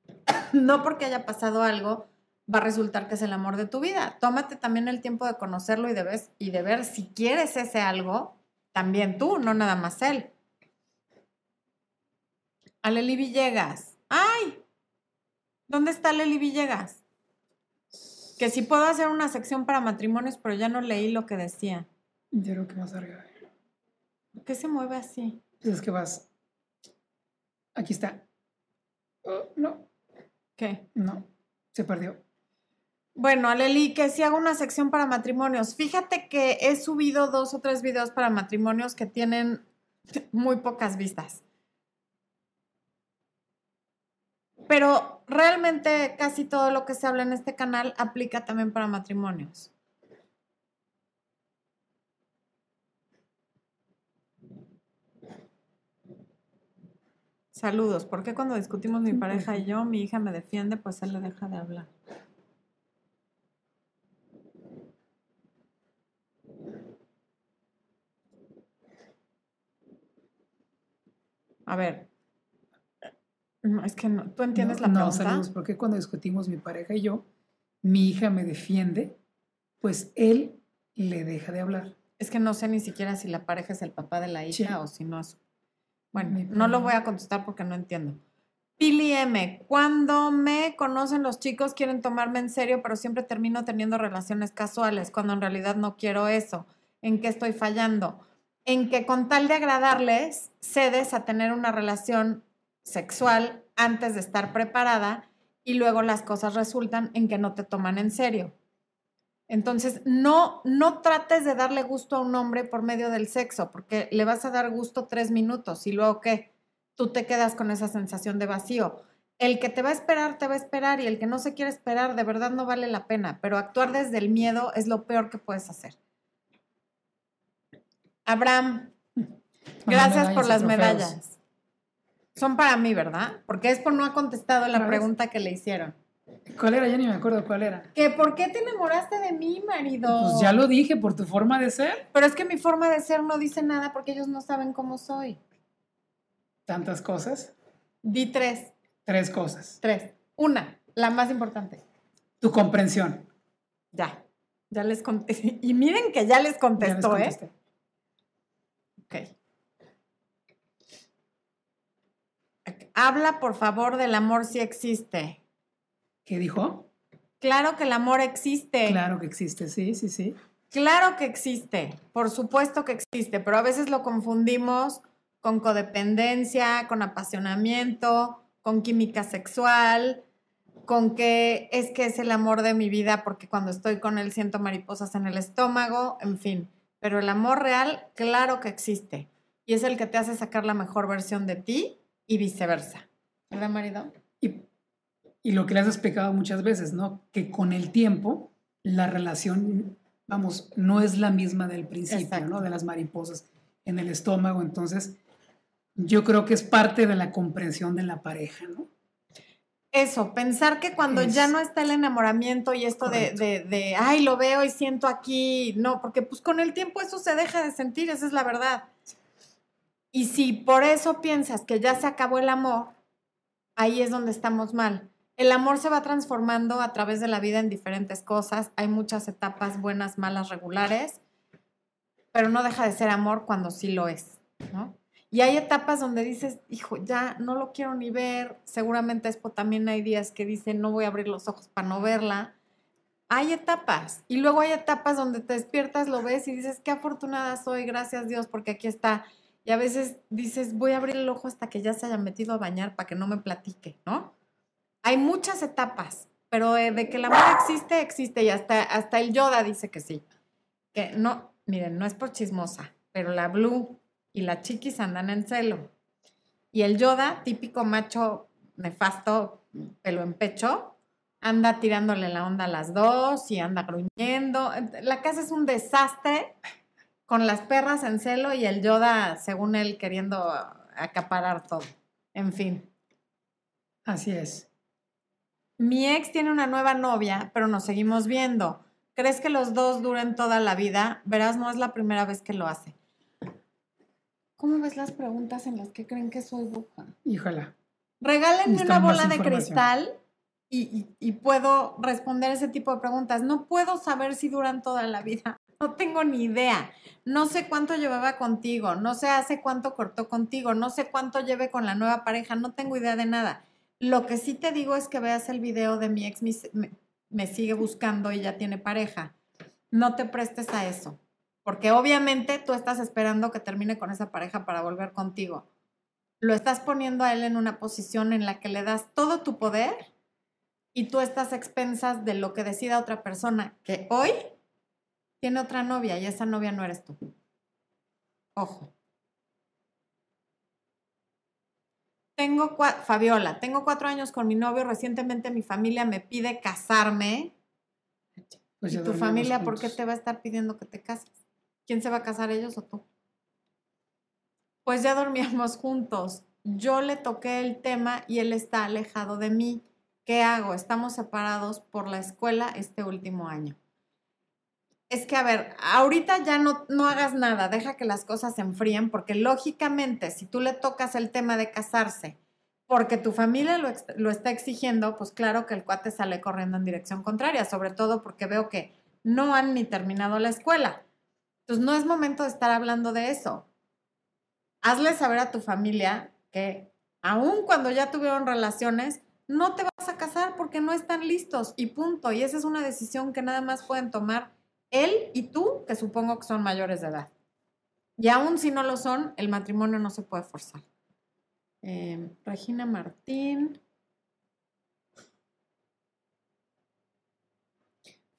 no porque haya pasado algo va a resultar que es el amor de tu vida. Tómate también el tiempo de conocerlo y de, y de ver si quieres ese algo, también tú, no nada más él. Aleli Villegas. ¡Ay! ¿Dónde está Leli Villegas? Que sí puedo hacer una sección para matrimonios, pero ya no leí lo que decía. Yo creo que más arriba. ¿Por qué se mueve así? Pues es que vas. Aquí está. Oh, no, ¿Qué? no, se perdió. Bueno, Aleli, que si hago una sección para matrimonios. Fíjate que he subido dos o tres videos para matrimonios que tienen muy pocas vistas. Pero realmente casi todo lo que se habla en este canal aplica también para matrimonios. Saludos. ¿Por qué cuando discutimos mi pareja y yo, mi hija me defiende, pues él le deja de hablar? A ver. No, es que no. ¿Tú entiendes no, la no, pregunta? saludos. ¿Por qué cuando discutimos mi pareja y yo, mi hija me defiende, pues él le deja de hablar? Es que no sé ni siquiera si la pareja es el papá de la hija Sí. o si no es. Bueno, no lo voy a contestar porque no entiendo. Pili M, cuando me conocen los chicos quieren tomarme en serio, pero siempre termino teniendo relaciones casuales, cuando en realidad no quiero eso. ¿En qué estoy fallando? En que con tal de agradarles, cedes a tener una relación sexual antes de estar preparada y luego las cosas resultan en que no te toman en serio. Entonces, no, no trates de darle gusto a un hombre por medio del sexo, porque le vas a dar gusto tres minutos y luego qué, tú te quedas con esa sensación de vacío. El que te va a esperar, te va a esperar y el que no se quiere esperar, de verdad no vale la pena, pero actuar desde el miedo es lo peor que puedes hacer. Abraham, gracias por medallas las trofeos. medallas. Son para mí, ¿verdad? Porque es por no ha contestado la pregunta que le hicieron. ¿Cuál era? Ya ni me acuerdo cuál era. Que ¿por qué te enamoraste de mí, marido? Pues ya lo dije, por tu forma de ser. Pero es que mi forma de ser no dice nada porque ellos no saben cómo soy. Tantas cosas. Di tres, Tres cosas. tres. Una, la más importante. Tu comprensión. Ya, ya les contesté. Y miren que ya les Ya les contestó, ¿eh? Ok. Habla, por favor, del amor si existe. ¿Qué dijo? Claro que el amor existe. Claro que existe, sí, sí, sí. Claro que existe, por supuesto que existe, pero a veces lo confundimos con codependencia, con apasionamiento, con química sexual, con que es que es el amor de mi vida porque cuando estoy con él siento mariposas en el estómago, en fin. Pero el amor real, claro que existe. Y es el que te hace sacar la mejor versión de ti y viceversa. ¿Verdad, marido? Y, y lo que le has explicado muchas veces, ¿no? Que con el tiempo la relación, vamos, no es la misma del principio, Exacto. ¿no? De las mariposas en el estómago. Entonces, yo creo que es parte de la comprensión de la pareja, ¿no? Eso, pensar que cuando Es- ya no está el enamoramiento y esto de, de, de, ay, lo veo y siento aquí, no, porque pues con el tiempo eso se deja de sentir, esa es la verdad. Y si por eso piensas que ya se acabó el amor, ahí es donde estamos mal. El amor se va transformando a través de la vida en diferentes cosas, hay muchas etapas buenas, malas, regulares, pero no deja de ser amor cuando sí lo es, ¿no? Y hay etapas donde dices, hijo, ya no lo quiero ni ver. Seguramente Expo también hay días que dicen, no voy a abrir los ojos para no verla. Hay etapas. Y luego hay etapas donde te despiertas, lo ves y dices, qué afortunada soy, gracias Dios, porque aquí está. Y a veces dices, voy a abrir el ojo hasta que ya se haya metido a bañar para que no me platique, ¿no? Hay muchas etapas, pero eh, de que el amor existe, existe. Y hasta, hasta el Yoda dice que sí. Que no, miren, no es por chismosa, pero la Blue y la Chiquis andan en celo. Y el Yoda, típico macho nefasto, pelo en pecho, anda tirándole la onda a las dos y anda gruñendo. La casa es un desastre con las perras en celo y el Yoda, según él, queriendo acaparar todo. En fin. Así es. Mi ex tiene una nueva novia, pero nos seguimos viendo. ¿Crees que los dos duren toda la vida? Verás, no es la primera vez que lo hace. ¿Cómo ves las preguntas en las que creen que soy bruja? Híjola. Regálenme una bola de cristal y, y- y puedo responder ese tipo de preguntas. No puedo saber si duran toda la vida. No tengo ni idea. No sé cuánto llevaba contigo. No sé hace cuánto cortó contigo. No sé cuánto lleve con la nueva pareja. No tengo idea de nada. Lo que sí te digo es que veas el video de mi ex me- me sigue buscando y ya tiene pareja. No te prestes a eso. Porque obviamente tú estás esperando que termine con esa pareja para volver contigo lo estás poniendo a él en una posición en la que le das todo tu poder y tú estás a expensas de lo que decida otra persona que hoy tiene otra novia y esa novia no eres tú. Ojo. Tengo cua- Fabiola, tengo cuatro años con mi novio. Recientemente mi familia me pide casarme. Pues ¿Y tu familia por qué te va a estar pidiendo que te cases? ¿Quién se va a casar, ellos o tú? Pues ya dormíamos juntos. yo le toqué el tema y él está alejado de mí. ¿Qué hago? Estamos separados por la escuela este último año. Es que, a ver, ahorita ya no, no hagas nada, deja que las cosas se enfríen, porque lógicamente, si tú le tocas el tema de casarse, porque tu familia lo, lo, está exigiendo, pues claro que el cuate sale corriendo en dirección contraria, sobre todo porque veo que no han ni terminado la escuela. Entonces, no es momento de estar hablando de eso. Hazle saber a tu familia que aun cuando ya tuvieron relaciones, no te vas a casar porque no están listos y punto. Y esa es una decisión que nada más pueden tomar él y tú, que supongo que son mayores de edad. Y aun si no lo son, el matrimonio no se puede forzar. Em, Regina Martín.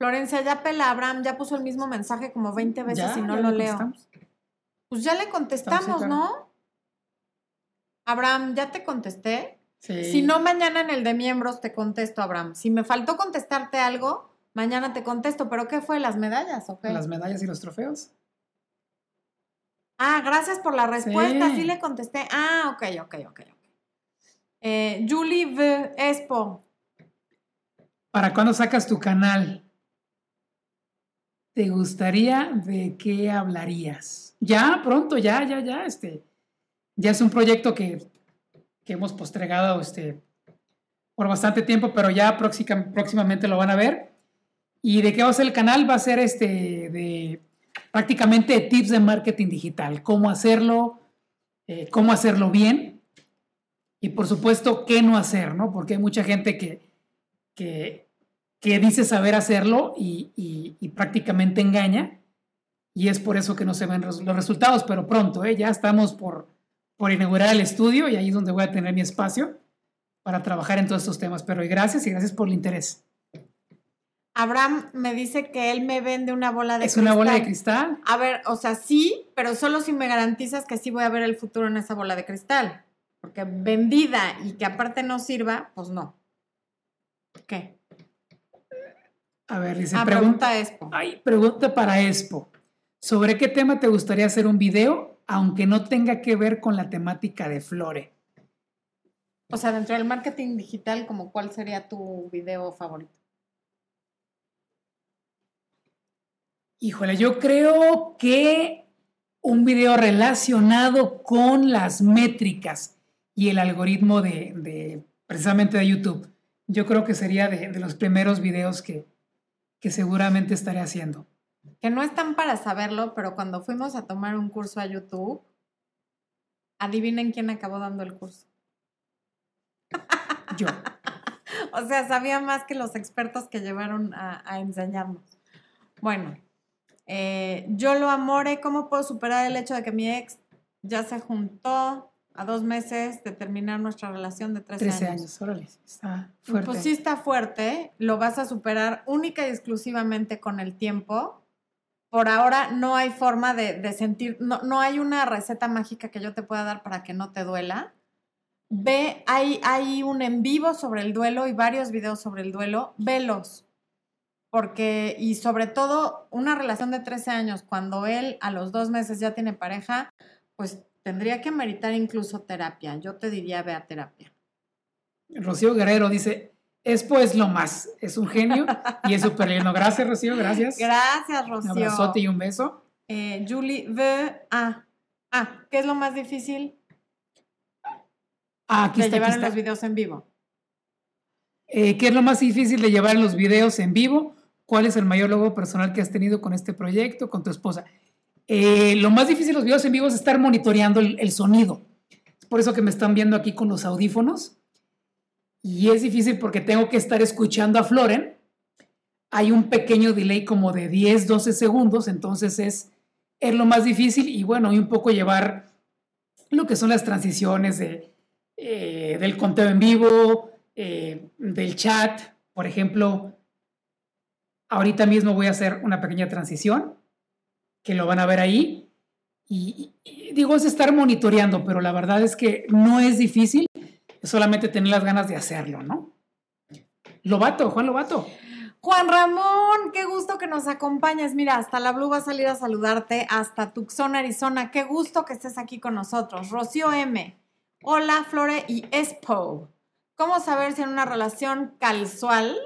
Florencia, ya pela Abraham, ya puso el mismo mensaje como 20 veces y no lo leo. Pues ya le contestamos, ¿no? Abraham, ¿ya te contesté? Sí. Si no, mañana en el de miembros te contesto, Abraham. Si me faltó contestarte algo, mañana te contesto. ¿Pero qué fue? ¿Las medallas o? Las medallas y los trofeos. Ah, gracias por la respuesta. Sí, le contesté. Ah, ok, ok, ok. Eh, Julie v. Expo. ¿Para cuándo sacas tu canal? ¿Te gustaría de qué hablarías? Ya, pronto, ya, ya, ya. Este, ya es un proyecto que, hemos postregado este, por bastante tiempo, pero ya próximamente lo van a ver. ¿Y de qué va a ser el canal? Va a ser este de prácticamente tips de marketing digital, cómo hacerlo, eh, cómo hacerlo bien y por supuesto qué no hacer, ¿no? Porque hay mucha gente que, que, dice saber hacerlo y, y, prácticamente engaña y es por eso que no se ven los resultados, pero pronto, ¿eh? ya estamos por, por inaugurar el estudio y ahí es donde voy a tener mi espacio para trabajar en todos estos temas. Pero gracias y gracias por el interés. Abraham me dice que él me vende una bola de cristal. ¿Es una bola de cristal? A ver, o sea, sí, pero solo si me garantizas que sí voy a ver el futuro en esa bola de cristal. Porque vendida y que aparte no sirva, pues no. ¿Qué? A ver, dice. Ah, pregunta Expo. Ay, pregunta para Expo. ¿Sobre qué tema te gustaría hacer un video aunque no tenga que ver con la temática de Flore. O sea, dentro del marketing digital, como cuál sería tu video favorito? Híjole, yo creo que un video relacionado con las métricas y el algoritmo de, precisamente de YouTube. Yo creo que sería de, los primeros videos que, que seguramente estaré haciendo que no están para saberlo, pero cuando fuimos a tomar un curso a YouTube, adivinen quién acabó dando el curso. Yo. o sea, sabía más que los expertos que llevaron a, enseñarnos. Bueno, eh, yo lo amore, ¿cómo puedo superar el hecho de que mi ex ya se juntó a dos meses de terminar nuestra relación de 13, 13 años? órale, está fuerte. Pues sí está fuerte, lo vas a superar única y exclusivamente con el tiempo por ahora no hay forma de, sentir, no, no, hay una receta mágica que yo te pueda dar para que no te duela. Ve, hay, hay un en vivo sobre el duelo y varios videos sobre el duelo, velos. Porque, y sobre todo, una relación de 13 años, cuando él a los dos meses ya tiene pareja, pues tendría que meritar incluso terapia. Yo te diría, ve a terapia. Rocío Guerrero dice, Expo es lo más, es un genio y es súper lindo. Gracias, Rocío, gracias. Gracias, Rocío. Un abrazote y un beso. Eh, Julie ve ah, ah, ¿qué es lo más difícil? Ah, aquí de está, llevar en los videos en vivo. Eh, ¿Qué es lo más difícil de llevar en los videos en vivo? ¿Cuál es el mayor logro personal que has tenido con este proyecto, con tu esposa? Eh, lo más difícil de los videos en vivo es estar monitoreando el, sonido. Por eso que me están viendo aquí con los audífonos y es difícil porque tengo que estar escuchando a Floren. Hay un pequeño delay como de 10, 12 segundos, entonces es, es lo más difícil y bueno, y un poco llevar lo que son las transiciones de, eh, del conteo en vivo, eh, del chat. Por ejemplo, ahorita mismo voy a hacer una pequeña transición, que lo van a ver ahí. y digo, es estar monitoreando, pero la verdad es que no es difícil solamente tener las ganas de hacerlo, ¿no? Lobato, Juan Lobato. Juan Ramón, qué gusto que nos acompañes. Mira, hasta la Blue va a salir a saludarte, hasta Tucson, Arizona. Qué gusto que estés aquí con nosotros. Rocío M. Hola, Flore y Espo. ¿Cómo saber si en una relación casual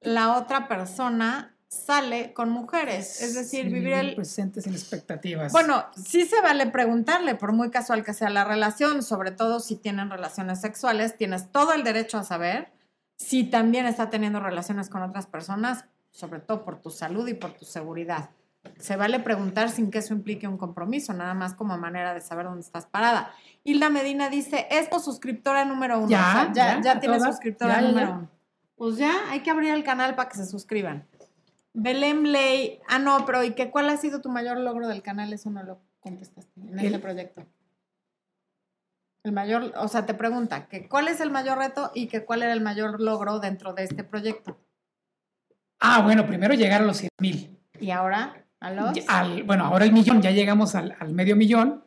la otra persona sale con mujeres? Es decir, Sin vivir el... presente sin expectativas. Bueno, sí se vale preguntarle, por muy casual que sea la relación, sobre todo si tienen relaciones sexuales, tienes todo el derecho a saber si también está teniendo relaciones con otras personas, sobre todo por tu salud y por tu seguridad. Se vale preguntar sin que eso implique un compromiso, nada más como manera de saber dónde estás parada. Hilda Medina dice, es tu suscriptora número uno. Ya, O sea, ya, ya, ya tienes suscriptora Ya, número uno. Pues ya, hay que abrir el canal para que se suscriban. Belém Ley, ah no, pero ¿y qué, cuál ha sido tu mayor logro del canal? Eso no lo contestaste en El- este proyecto. El mayor, o sea, te pregunta que cuál es el mayor reto y que cuál era el mayor logro dentro de este proyecto. Ah, bueno, primero llegar a los 100 mil. Y ahora, a los... Al- bueno, ahora el millón, ya llegamos al, al medio millón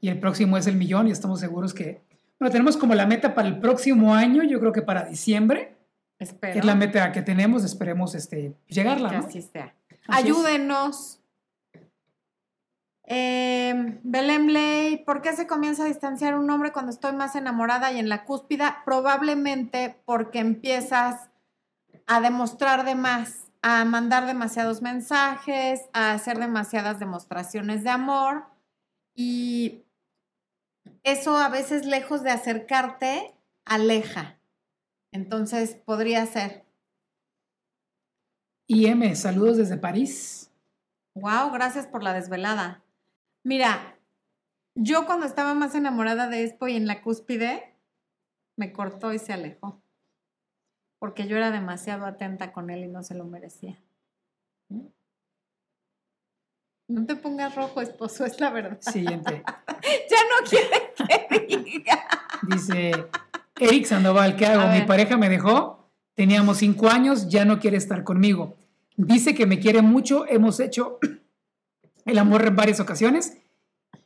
y el próximo es el millón y estamos seguros que, bueno, tenemos como la meta para el próximo año, yo creo que para diciembre, Espero que es la meta que tenemos, esperemos este, llegarla, que ¿no? así sea. Así. Ayúdenos. Eh, Belém Ley, ¿por qué se comienza a distanciar un hombre cuando estoy más enamorada y en la cúspida? Probablemente porque empiezas a demostrar de más, a mandar demasiados mensajes, a hacer demasiadas demostraciones de amor y eso a veces lejos de acercarte, aleja. Entonces podría ser, IM, saludos desde París. Wow, gracias por la desvelada. Mira, yo cuando estaba más enamorada de Expo y en la cúspide, me cortó y se alejó. Porque yo era demasiado atenta con él y no se lo merecía. No te pongas rojo, esposo, es la verdad. Siguiente. Ya no quiere que diga. Dice Eric Sandoval, ¿qué hago? Mi pareja me dejó, teníamos cinco años, ya no quiere estar conmigo. Dice que me quiere mucho, hemos hecho el amor en varias ocasiones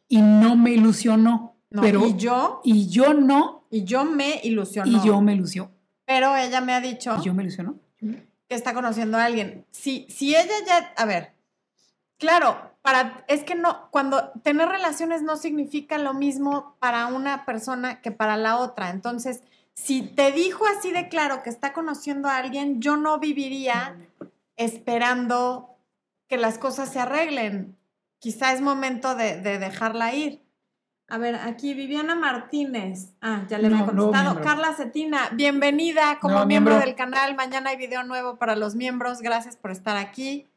y no me ilusionó. No, pero, y yo, y yo no, y yo me ilusionó. y yo me ilusionó. Pero ella me ha dicho Y yo me ilusionó. que está conociendo a alguien. Si, si ella ya, a ver, claro, para, es que no, cuando tener relaciones no significa lo mismo para una persona que para la otra. Entonces, si te dijo así de claro que está conociendo a alguien, yo no viviría esperando que las cosas se arreglen. Quizá es momento de, de dejarla ir. A ver, aquí Viviana Martínez. Ah, ya le había No, nuevo contestado. Carla Cetina, bienvenida como miembro, miembro. del canal. Mañana hay video nuevo para los miembros. Gracias por estar aquí.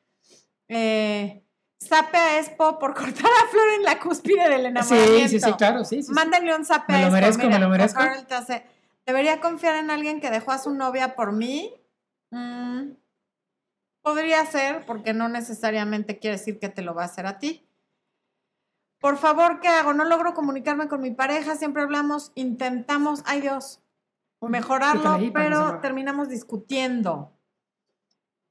Eh, Sape a Expo por cortar a Flor en la cúspide del enamoramiento. Sí, sí, sí, claro, sí. sí, sí. Mándenle un zape Me a lo Expo, merezco, me lo merezco. Carl te hace- ¿Debería confiar en alguien que dejó a su novia por mí? Mm, podría ser, porque no necesariamente quiere decir que te lo va a hacer a ti. Por favor, ¿qué hago? No logro comunicarme con mi pareja, siempre hablamos, intentamos, ay Dios, mejorarlo, pero terminamos discutiendo.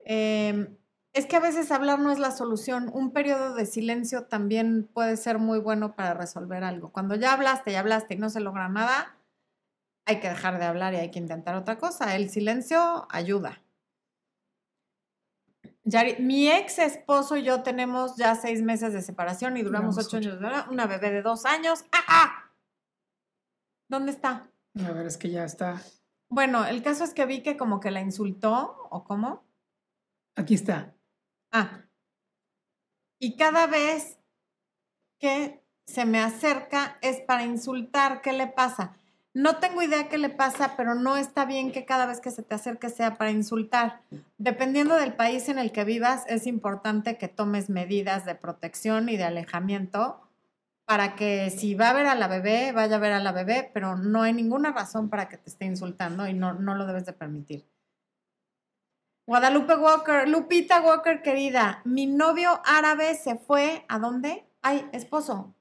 Eh, es que a veces hablar no es la solución. Un periodo de silencio también puede ser muy bueno para resolver algo. Cuando ya hablaste y hablaste y no se logra nada, hay que dejar de hablar y hay que intentar otra cosa. El silencio ayuda. Yari- mi ex esposo y yo tenemos ya seis meses de separación y duramos Duramos ocho ocho. años. ¿verdad? Una bebé de dos años. ¡Ah, ah! ¿Dónde está? A ver, es que ya está. Bueno, el caso es que vi que como que la insultó, ¿o cómo? Aquí está. Ah. Y cada vez que se me acerca es para insultar. ¿Qué le pasa? No tengo idea qué le pasa, pero no está bien que cada vez que se te acerque sea para insultar. Dependiendo del país en el que vivas, es importante que tomes medidas de protección y de alejamiento para que si va a ver a la bebé, vaya a ver a la bebé, pero no hay ninguna razón para que te esté insultando y no, no lo debes de permitir. Guadalupe Walker, Lupita Walker, querida, mi novio árabe se fue, ¿a dónde? Ay, esposo.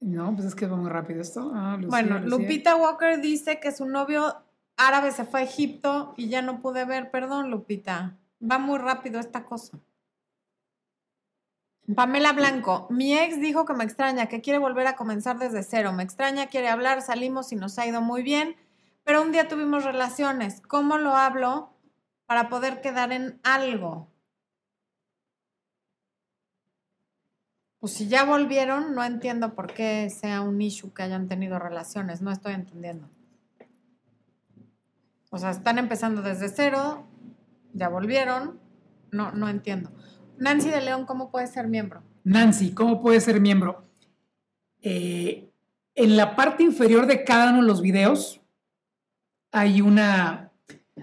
No, pues es que va muy rápido esto. Ah, Lucía, bueno, Lucía. Lupita Walker dice que su novio árabe se fue a Egipto y ya no pude ver. Perdón, Lupita. Va muy rápido esta cosa. Pamela Blanco, mi ex dijo que me extraña, que quiere volver a comenzar desde cero. Me extraña, quiere hablar, salimos y nos ha ido muy bien, pero un día tuvimos relaciones. ¿Cómo lo hablo para poder quedar en algo? Pues si ya volvieron, no entiendo por qué sea un issue que hayan tenido relaciones, no estoy entendiendo. O sea, están empezando desde cero, ya volvieron, no, no entiendo. Nancy de León, ¿cómo puede ser miembro? Nancy, ¿cómo puede ser miembro? Eh, en la parte inferior de cada uno de los videos hay una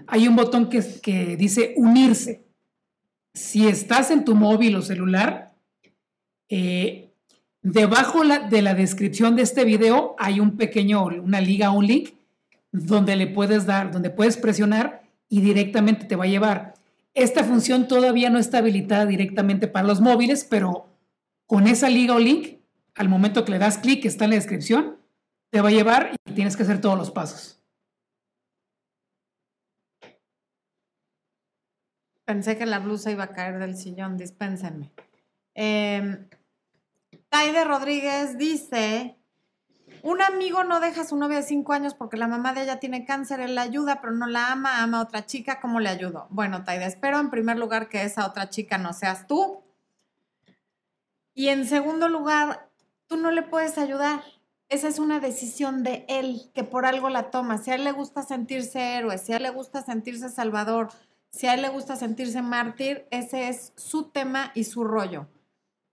hay un botón que, que dice unirse. Si estás en tu móvil o celular, eh, debajo de la descripción de este video hay un pequeño, una liga, un link, donde le puedes dar, donde puedes presionar y directamente te va a llevar. Esta función todavía no está habilitada directamente para los móviles, pero con esa liga o link, al momento que le das clic, está en la descripción, te va a llevar y tienes que hacer todos los pasos. Pensé que la blusa iba a caer del sillón, dispénsenme. Eh, Taide Rodríguez dice, un amigo no deja a su novia de cinco años porque la mamá de ella tiene cáncer, él la ayuda, pero no la ama, ama a otra chica, ¿cómo le ayudo? Bueno, Taide, espero en primer lugar que esa otra chica no seas tú. Y en segundo lugar, tú no le puedes ayudar. Esa es una decisión de él, que por algo la toma. Si a él le gusta sentirse héroe, si a él le gusta sentirse salvador, si a él le gusta sentirse mártir, ese es su tema y su rollo.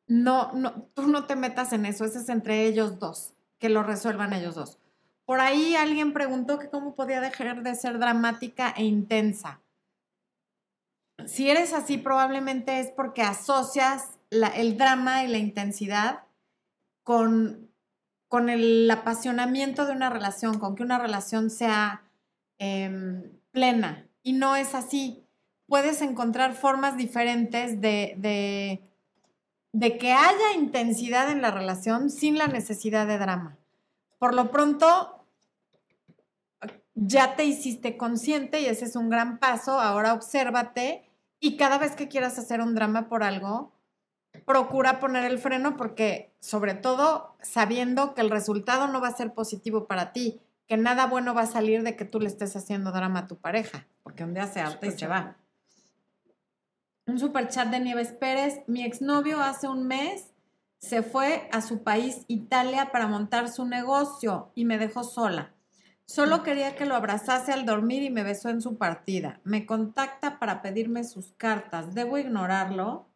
No, no, tú no te metas en eso, ese es entre ellos dos, que lo resuelvan ellos dos. Por ahí alguien preguntó que cómo podía dejar de ser dramática e intensa. Si eres así, probablemente es porque asocias el drama y la intensidad con, con el apasionamiento de una relación, con que una relación sea em, plena. Y no es así puedes encontrar formas diferentes de, de, que haya intensidad en la relación sin la necesidad de drama. Por lo pronto, ya te hiciste consciente y ese es un gran paso. Ahora obsérvate y cada vez que quieras hacer un drama por algo, procura poner el freno porque sobre todo sabiendo que el resultado no va a ser positivo para ti, que nada bueno va a salir de que tú le estés haciendo drama a tu pareja, porque un día se harta y se va. Un super chat de Nieves Pérez. Mi exnovio hace un mes se fue a su país, Italia, para montar su negocio y me dejó sola. Solo quería que lo abrazase al dormir y me besó en su partida. Me contacta para pedirme sus cartas. ¿Debo ignorarlo?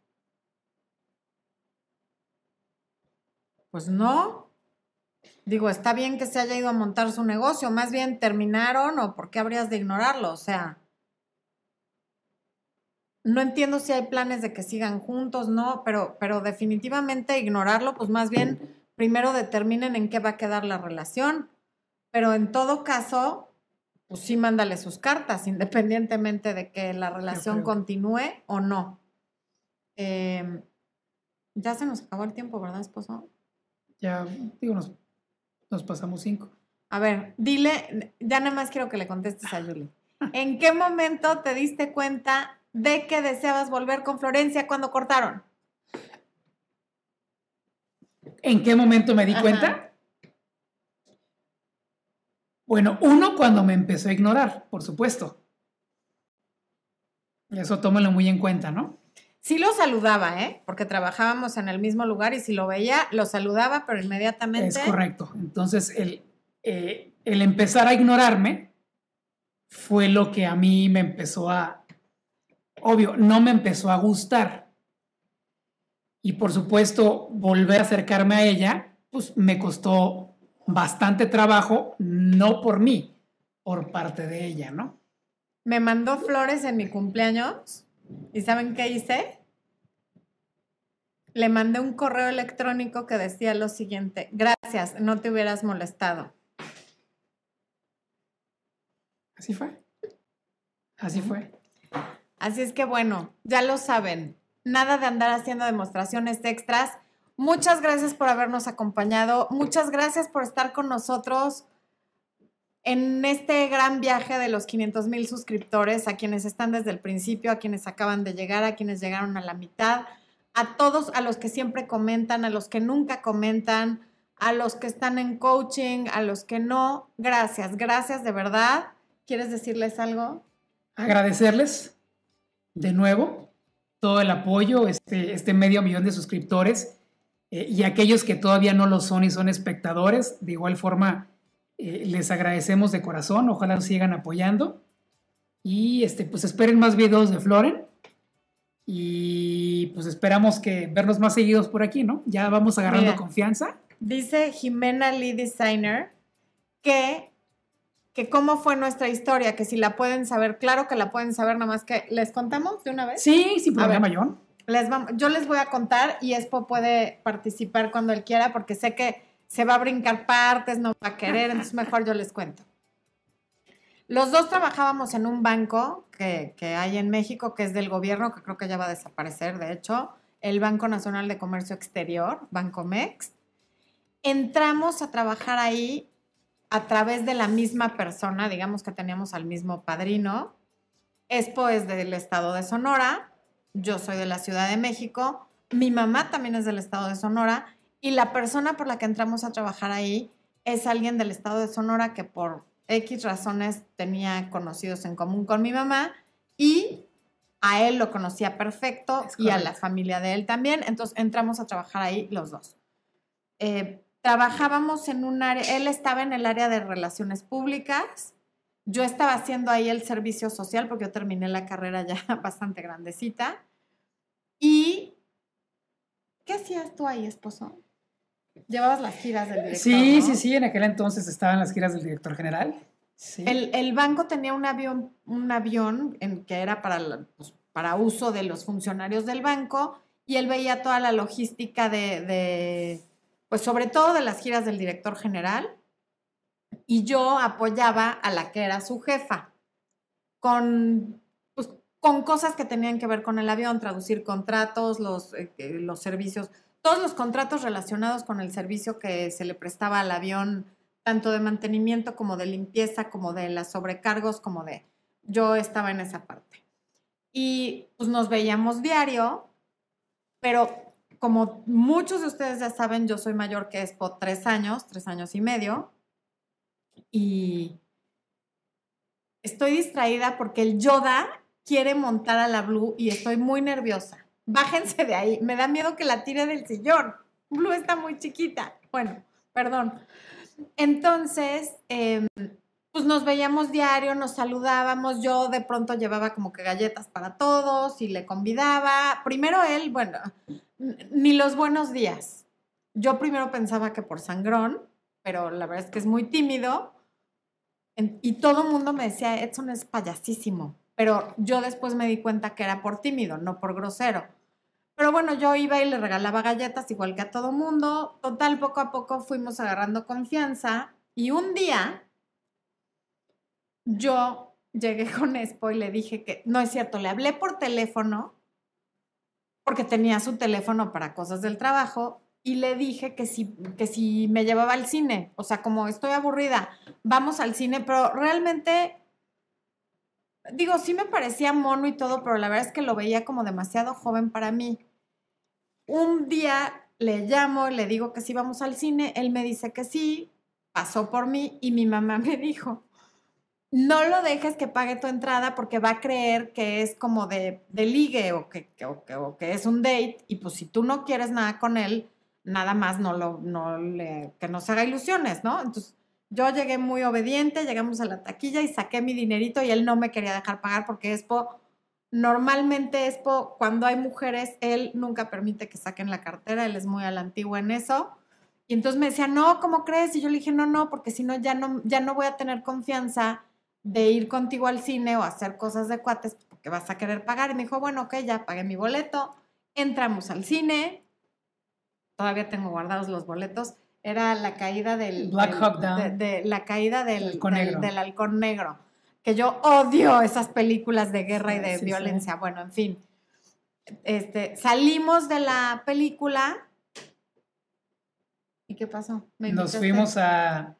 Pues no. Digo, está bien que se haya ido a montar su negocio, más bien terminaron o por qué habrías de ignorarlo, o sea, no entiendo si hay planes de que sigan juntos, no, pero, pero definitivamente ignorarlo, pues más bien primero determinen en qué va a quedar la relación. Pero en todo caso, pues sí mándale sus cartas, independientemente de que la relación continúe o no. Em, ya se nos acabó el tiempo, ¿verdad, esposo? Ya, digo, nos, nos pasamos cinco. A ver, dile, ya nada más quiero que le contestes a Julie. ¿En qué momento te diste cuenta de que deseabas volver con Florencia cuando cortaron? ¿En qué momento me di cuenta? Bueno, uno cuando me empezó a ignorar, por supuesto. Eso tómelo muy en cuenta, ¿no? Sí lo saludaba, ¿eh? Porque trabajábamos en el mismo lugar y si lo veía, lo saludaba, pero inmediatamente... Es correcto. Entonces, el, eh, el empezar a ignorarme fue lo que a mí me empezó a, obvio, no me empezó a gustar. Y por supuesto, volver a acercarme a ella, pues me costó bastante trabajo, no por mí, por parte de ella, ¿no? Me mandó flores en mi cumpleaños y ¿saben qué hice? Le mandé un correo electrónico que decía lo siguiente, gracias, no te hubieras molestado. Así fue. Así fue. Así es que bueno, ya lo saben, nada de andar haciendo demostraciones extras. Muchas gracias por habernos acompañado, muchas gracias por estar con nosotros en este gran viaje de los 500 mil suscriptores, a quienes están desde el principio, a quienes acaban de llegar, a quienes llegaron a la mitad, a todos, a los que siempre comentan, a los que nunca comentan, a los que están en coaching, a los que no. Gracias, gracias de verdad. ¿Quieres decirles algo? Agradecerles de nuevo todo el apoyo, este, este medio millón de suscriptores Eh, y aquellos que todavía no lo son y son espectadores, de igual forma, eh, les agradecemos de corazón. Ojalá nos sigan apoyando. Y este, pues esperen más videos de Floren. Y pues esperamos que vernos más seguidos por aquí, ¿no? Ya vamos agarrando confianza. Dice Jimena Lee Designer que, que cómo fue nuestra historia, que si la pueden saber, claro que la pueden saber, nada más que les contamos de una vez. Sí, sin problema, John. Les vamos, yo les voy a contar y Expo puede participar cuando él quiera porque sé que se va a brincar partes, no va a querer, entonces mejor yo les cuento. Los dos trabajábamos en un banco que, que, hay en México, que es del gobierno, que creo que ya va a desaparecer, de hecho, el Banco Nacional de Comercio Exterior, Banco MEX. Entramos a trabajar ahí a través de la misma persona, digamos que teníamos al mismo padrino. Expo es del estado de Sonora, yo soy de la Ciudad de México, mi mamá también es del estado de Sonora y la persona por la que entramos a trabajar ahí es alguien del estado de Sonora que por X razones tenía conocidos en común con mi mamá y a él lo conocía perfecto y a la familia de él también. Entonces entramos a trabajar ahí los dos. Eh, trabajábamos en un área, él estaba en el área de relaciones públicas, yo estaba haciendo ahí el servicio social porque yo terminé la carrera ya bastante grandecita. ¿Y qué hacías tú ahí, esposo? Llevabas las giras del director. Sí, sí, sí, en aquel entonces estaban las giras del director general. El, banco tenía un avión, un avión en, que era para, pues, para uso de los funcionarios del banco y él veía toda la logística de, pues sobre todo de las giras del director general y yo apoyaba a la que era su jefa con, pues, con cosas que tenían que ver con el avión, traducir contratos, los, eh, los servicios todos los contratos relacionados con el servicio que se le prestaba al avión, tanto de mantenimiento como de limpieza, como de las sobrecargos, como de... Yo estaba en esa parte. Y pues nos veíamos diario, pero como muchos de ustedes ya saben, yo soy mayor que Expo tres años, tres años y medio, y estoy distraída porque el Yoda quiere montar a la Blue y estoy muy nerviosa bájense de ahí, me da miedo que la tire del sillón. Blue está muy chiquita. Bueno, perdón. Entonces, em, pues nos veíamos diario, nos saludábamos, yo de pronto llevaba como que galletas para todos y le convidaba. Primero él, bueno, ni los buenos días. Yo primero pensaba que por sangrón, pero la verdad es que es muy tímido. Y todo el mundo me decía, Edson es payasísimo. Pero yo después me di cuenta que era por tímido, no por grosero. Pero bueno, yo iba y le regalaba galletas igual que a todo mundo. Total, poco a poco fuimos agarrando confianza. Y un día yo llegué con Expo y le dije que, no es cierto, le hablé por teléfono, porque tenía su teléfono para cosas del trabajo, y le dije que si, que si me llevaba al cine. O sea, como estoy aburrida, vamos al cine, pero realmente digo, sí me parecía mono y todo, pero la verdad es que lo veía como demasiado joven para mí un día le llamo, le digo que sí vamos al cine, él me dice que sí, pasó por mí y mi mamá me dijo, no lo dejes que pague tu entrada porque va a creer que es como de, de ligue o que, o que, es un date y pues si tú no quieres nada con él, nada más no lo, no le, que no se haga ilusiones, ¿no? Entonces yo llegué muy obediente, llegamos a la taquilla y saqué mi dinerito y él no me quería dejar pagar porque es por Normalmente Expo, cuando hay mujeres, él nunca permite que saquen la cartera, él es muy a la en eso. Y entonces me decía, no, ¿cómo crees? Y yo le dije, no, no, porque si no ya, no, ya no voy a tener confianza de ir contigo al cine o hacer cosas de cuates porque vas a querer pagar. Y me dijo, bueno, ok, ya pagué mi boleto. Entramos al cine. Todavía tengo guardados los boletos. Era la caída del... Black Hawk Down. De, la caída del, del halcón negro que yo odio esas películas de guerra y de violencia. Bueno, en fin. Este, salimos de la película. ¿Y qué pasó? Nos fuimos a.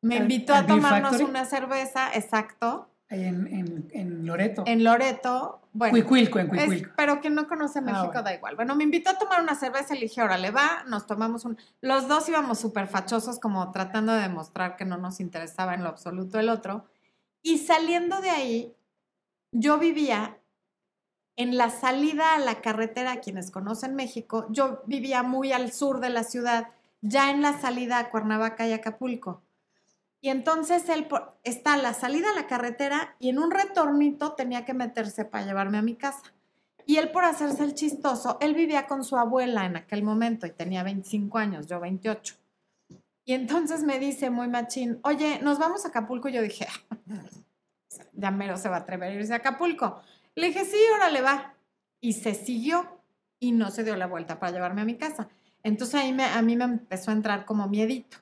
Me invitó a, tomarnos una cerveza, exacto. En, en, Loreto. En Loreto. Bueno. Cuicuilco, en Cuicuilco. pero quien no conoce ah, México da igual. Bueno, me invitó a tomar una cerveza le dije, órale, va, nos tomamos un. Los dos íbamos súper fachosos, como tratando de demostrar que no nos interesaba en lo absoluto el otro. Y saliendo de ahí, yo vivía en la salida a la carretera, quienes conocen México, yo vivía muy al sur de la ciudad, ya en la salida a Cuernavaca y Acapulco. Y entonces él está a la salida a la carretera y en un retornito tenía que meterse para llevarme a mi casa. Y él por hacerse el chistoso, él vivía con su abuela en aquel momento y tenía 25 años, yo 28. Y entonces me dice muy machín, oye, nos vamos a Acapulco. Y yo dije, ya mero se va a atrever a irse a Acapulco. Le dije, sí, órale, va. Y se siguió y no se dio la vuelta para llevarme a mi casa. Entonces ahí a mí me empezó a entrar como miedito.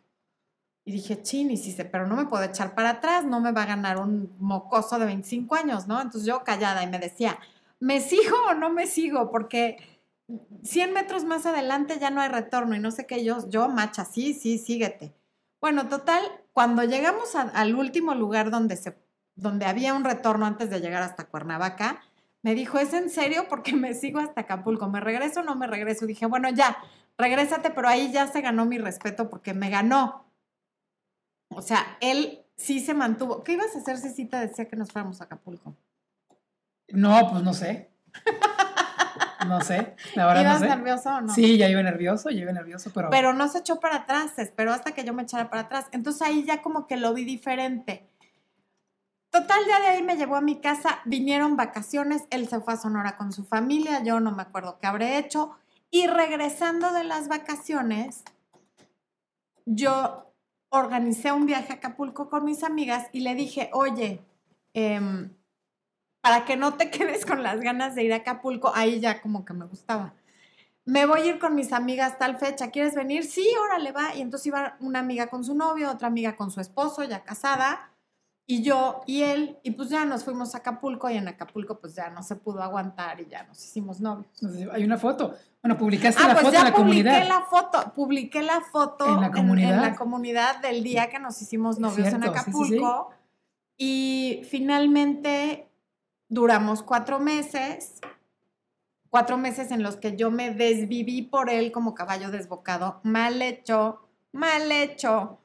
Y dije, chin, y sí, pero no me puedo echar para atrás, no me va a ganar un mocoso de 25 años, ¿no? Entonces yo callada y me decía, ¿me sigo o no me sigo? Porque 100 metros más adelante ya no hay retorno y no sé qué, yo, yo, macha, sí, sí, síguete. Bueno, total, cuando llegamos al último lugar donde, se, donde había un retorno antes de llegar hasta Cuernavaca, me dijo, ¿es en serio? Porque me sigo hasta Acapulco, ¿me regreso o no me regreso? Dije, bueno, ya, regrésate, pero ahí ya se ganó mi respeto porque me ganó. O sea, él sí se mantuvo. ¿Qué ibas a hacer si decía que nos fuéramos a Acapulco? No, pues no sé. No sé, la verdad ¿Ibas no sé. nervioso o no? Sí, ya iba nervioso, ya iba nervioso, pero... Pero no se echó para atrás, se esperó hasta que yo me echara para atrás. Entonces ahí ya como que lo vi diferente. Total, ya de ahí me llevó a mi casa, vinieron vacaciones, él se fue a Sonora con su familia, yo no me acuerdo qué habré hecho. Y regresando de las vacaciones, yo organicé un viaje a Acapulco con mis amigas y le dije, oye, eh, para que no te quedes con las ganas de ir a Acapulco, ahí ya como que me gustaba. Me voy a ir con mis amigas tal fecha, ¿quieres venir? Sí, órale, va. Y entonces iba una amiga con su novio, otra amiga con su esposo, ya casada, y yo y él, y pues ya nos fuimos a Acapulco y en Acapulco pues ya no se pudo aguantar y ya nos hicimos novios. Hay una foto. Bueno, publicaste ah, la pues foto ya en la publiqué comunidad. la foto, publiqué la foto ¿En la comunidad? en la comunidad del día que nos hicimos novios en Cierto, sí, sí, sí. Acapulco. Y finalmente duramos cuatro meses, cuatro meses en los que yo me desviví por él como caballo desbocado, mal hecho, mal hecho.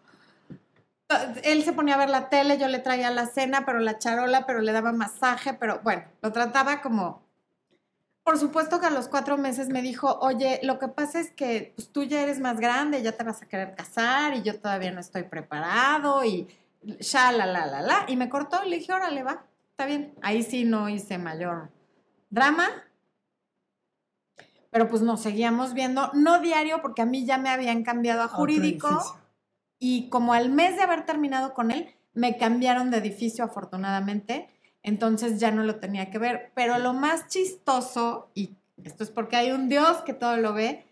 Él se ponía a ver la tele, yo le traía la cena, pero la charola, pero le daba masaje, pero bueno, lo trataba como... Por supuesto que a los cuatro meses me dijo, oye, lo que pasa es que pues, tú ya eres más grande, ya te vas a querer casar y yo todavía no estoy preparado y ya, la, la, la, la. Y me cortó y le dije, órale, va, está bien. Ahí sí no hice mayor drama. Pero pues nos seguíamos viendo, no diario, porque a mí ya me habían cambiado a jurídico. Y como al mes de haber terminado con él, me cambiaron de edificio afortunadamente. Entonces ya no lo tenía que ver. Pero lo más chistoso, y esto es porque hay un Dios que todo lo ve,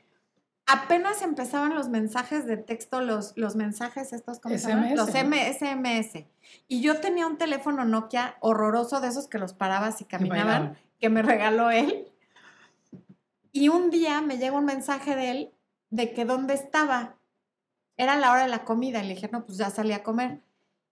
apenas empezaban los mensajes de texto, los, los mensajes estos, ¿cómo? SMS, Los. M- SMS. Y yo tenía un teléfono Nokia horroroso de esos que los parabas y caminaban, que me regaló él. Y un día me llega un mensaje de él de que dónde estaba. Era la hora de la comida. Y le dije, no, pues ya salí a comer.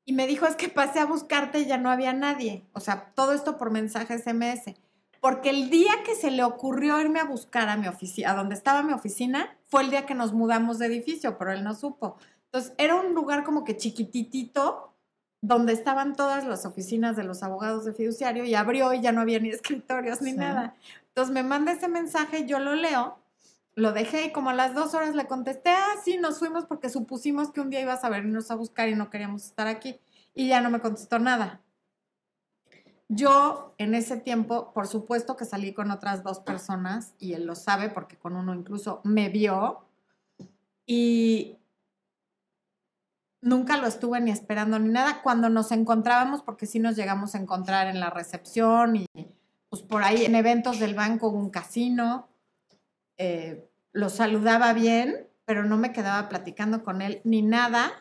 Y me dijo, es que pasé a buscarte y ya no había nadie. O sea, todo esto por mensaje SMS. Porque el día que se le ocurrió irme a buscar a mi oficina, a donde estaba mi oficina, fue el día que nos mudamos de edificio, pero él no supo. Entonces, era un lugar como que chiquititito, donde estaban todas las oficinas de los abogados de fiduciario y abrió y ya no había ni escritorios ni Sí. nada. Entonces me manda ese mensaje, yo lo leo, lo dejé y como a las dos horas le contesté, ah, sí, nos fuimos porque supusimos que un día ibas a venirnos a buscar y no queríamos estar aquí. Y ya no me contestó nada. Yo en ese tiempo, por supuesto que salí con otras dos personas y él lo sabe porque con uno incluso me vio y nunca lo estuve ni esperando ni nada. Cuando nos encontrábamos, porque sí nos llegamos a encontrar en la recepción y pues por ahí en eventos del banco un casino, eh, lo saludaba bien, pero no me quedaba platicando con él ni nada.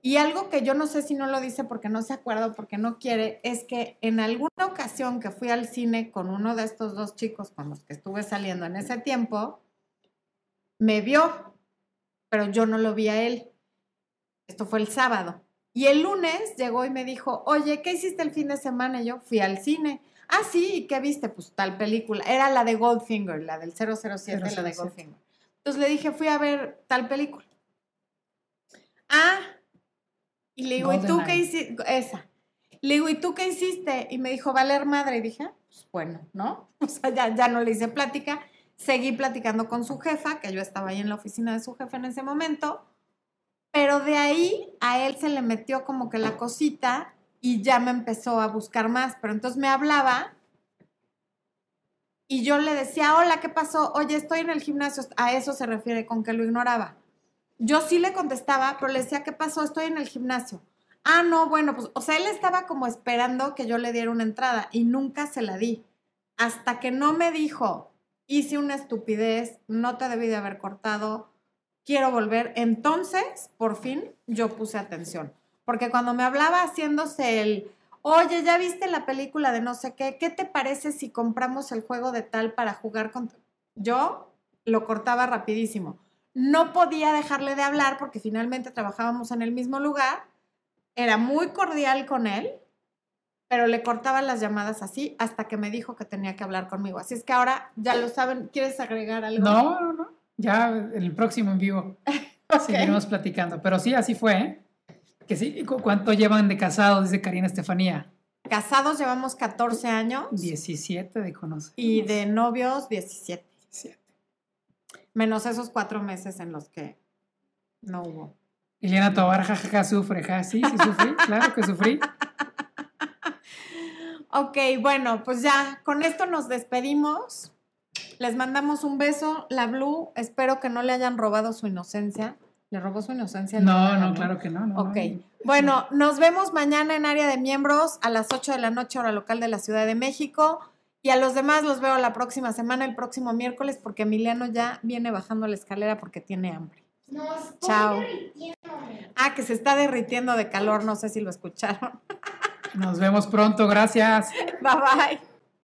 Y algo que yo no sé si no lo dice porque no se acuerda porque no quiere, es que en alguna ocasión que fui al cine con uno de estos dos chicos con los que estuve saliendo en ese tiempo, me vio, pero yo no lo vi a él. Esto fue el sábado. Y el lunes llegó y me dijo, oye, ¿qué hiciste el fin de semana? Y yo fui al cine. Ah, sí, ¿y qué viste? Pues tal película. Era la de Goldfinger, la del 007, la de 007. Goldfinger. Entonces le dije, fui a ver tal película. Ah, y le digo, ¿y tú qué hiciste? Esa. Le digo, ¿y tú qué hiciste? Y me dijo, valer madre. Y dije, "Ah, pues bueno, ¿no? O sea, ya, ya no le hice plática. Seguí platicando con su jefa, que yo estaba ahí en la oficina de su jefe en ese momento. Pero de ahí a él se le metió como que la cosita y ya me empezó a buscar más. Pero entonces me hablaba y yo le decía, hola, ¿qué pasó? Oye, estoy en el gimnasio. A eso se refiere con que lo ignoraba. Yo sí le contestaba, pero le decía, ¿qué pasó? Estoy en el gimnasio. Ah, no, bueno, pues, o sea, él estaba como esperando que yo le diera una entrada y nunca se la di. Hasta que no me dijo, hice una estupidez, no te debí de haber cortado, quiero volver. Entonces, por fin, yo puse atención. Porque cuando me hablaba haciéndose el, oye, ¿ya viste la película de no sé qué? ¿Qué te parece si compramos el juego de tal para jugar con... Yo lo cortaba rapidísimo. No podía dejarle de hablar porque finalmente trabajábamos en el mismo lugar. Era muy cordial con él, pero le cortaba las llamadas así hasta que me dijo que tenía que hablar conmigo. Así es que ahora ya lo saben. ¿Quieres agregar algo? No, no, no. Ya en el próximo en vivo Ok. seguiremos platicando. Pero sí, así fue, ¿eh? Que sí, ¿cu- ¿cuánto llevan de casados? Dice Karina Estefanía. Casados llevamos 14 años 17 de conocer. y de novios 17. 17. Menos esos cuatro meses en los que no hubo. Eliana Tobar, jajaja, sufre, ja, sí, sí sufrí, claro que sufrí. Ok, bueno, pues ya, con esto nos despedimos. Les mandamos un beso. La Blue, espero que no le hayan robado su inocencia. ¿Le robó su inocencia? No, no, claro que no. no, Ok. no. Bueno, nos vemos mañana en área de miembros a las 8 de la noche, hora local de la Ciudad de México. Y a los demás los veo la próxima semana, el próximo miércoles, porque Emiliano ya viene bajando la escalera porque tiene hambre. No, estoy Chao. Ah, que se está derritiendo de calor, no sé si lo escucharon. Nos vemos pronto, gracias. Bye bye.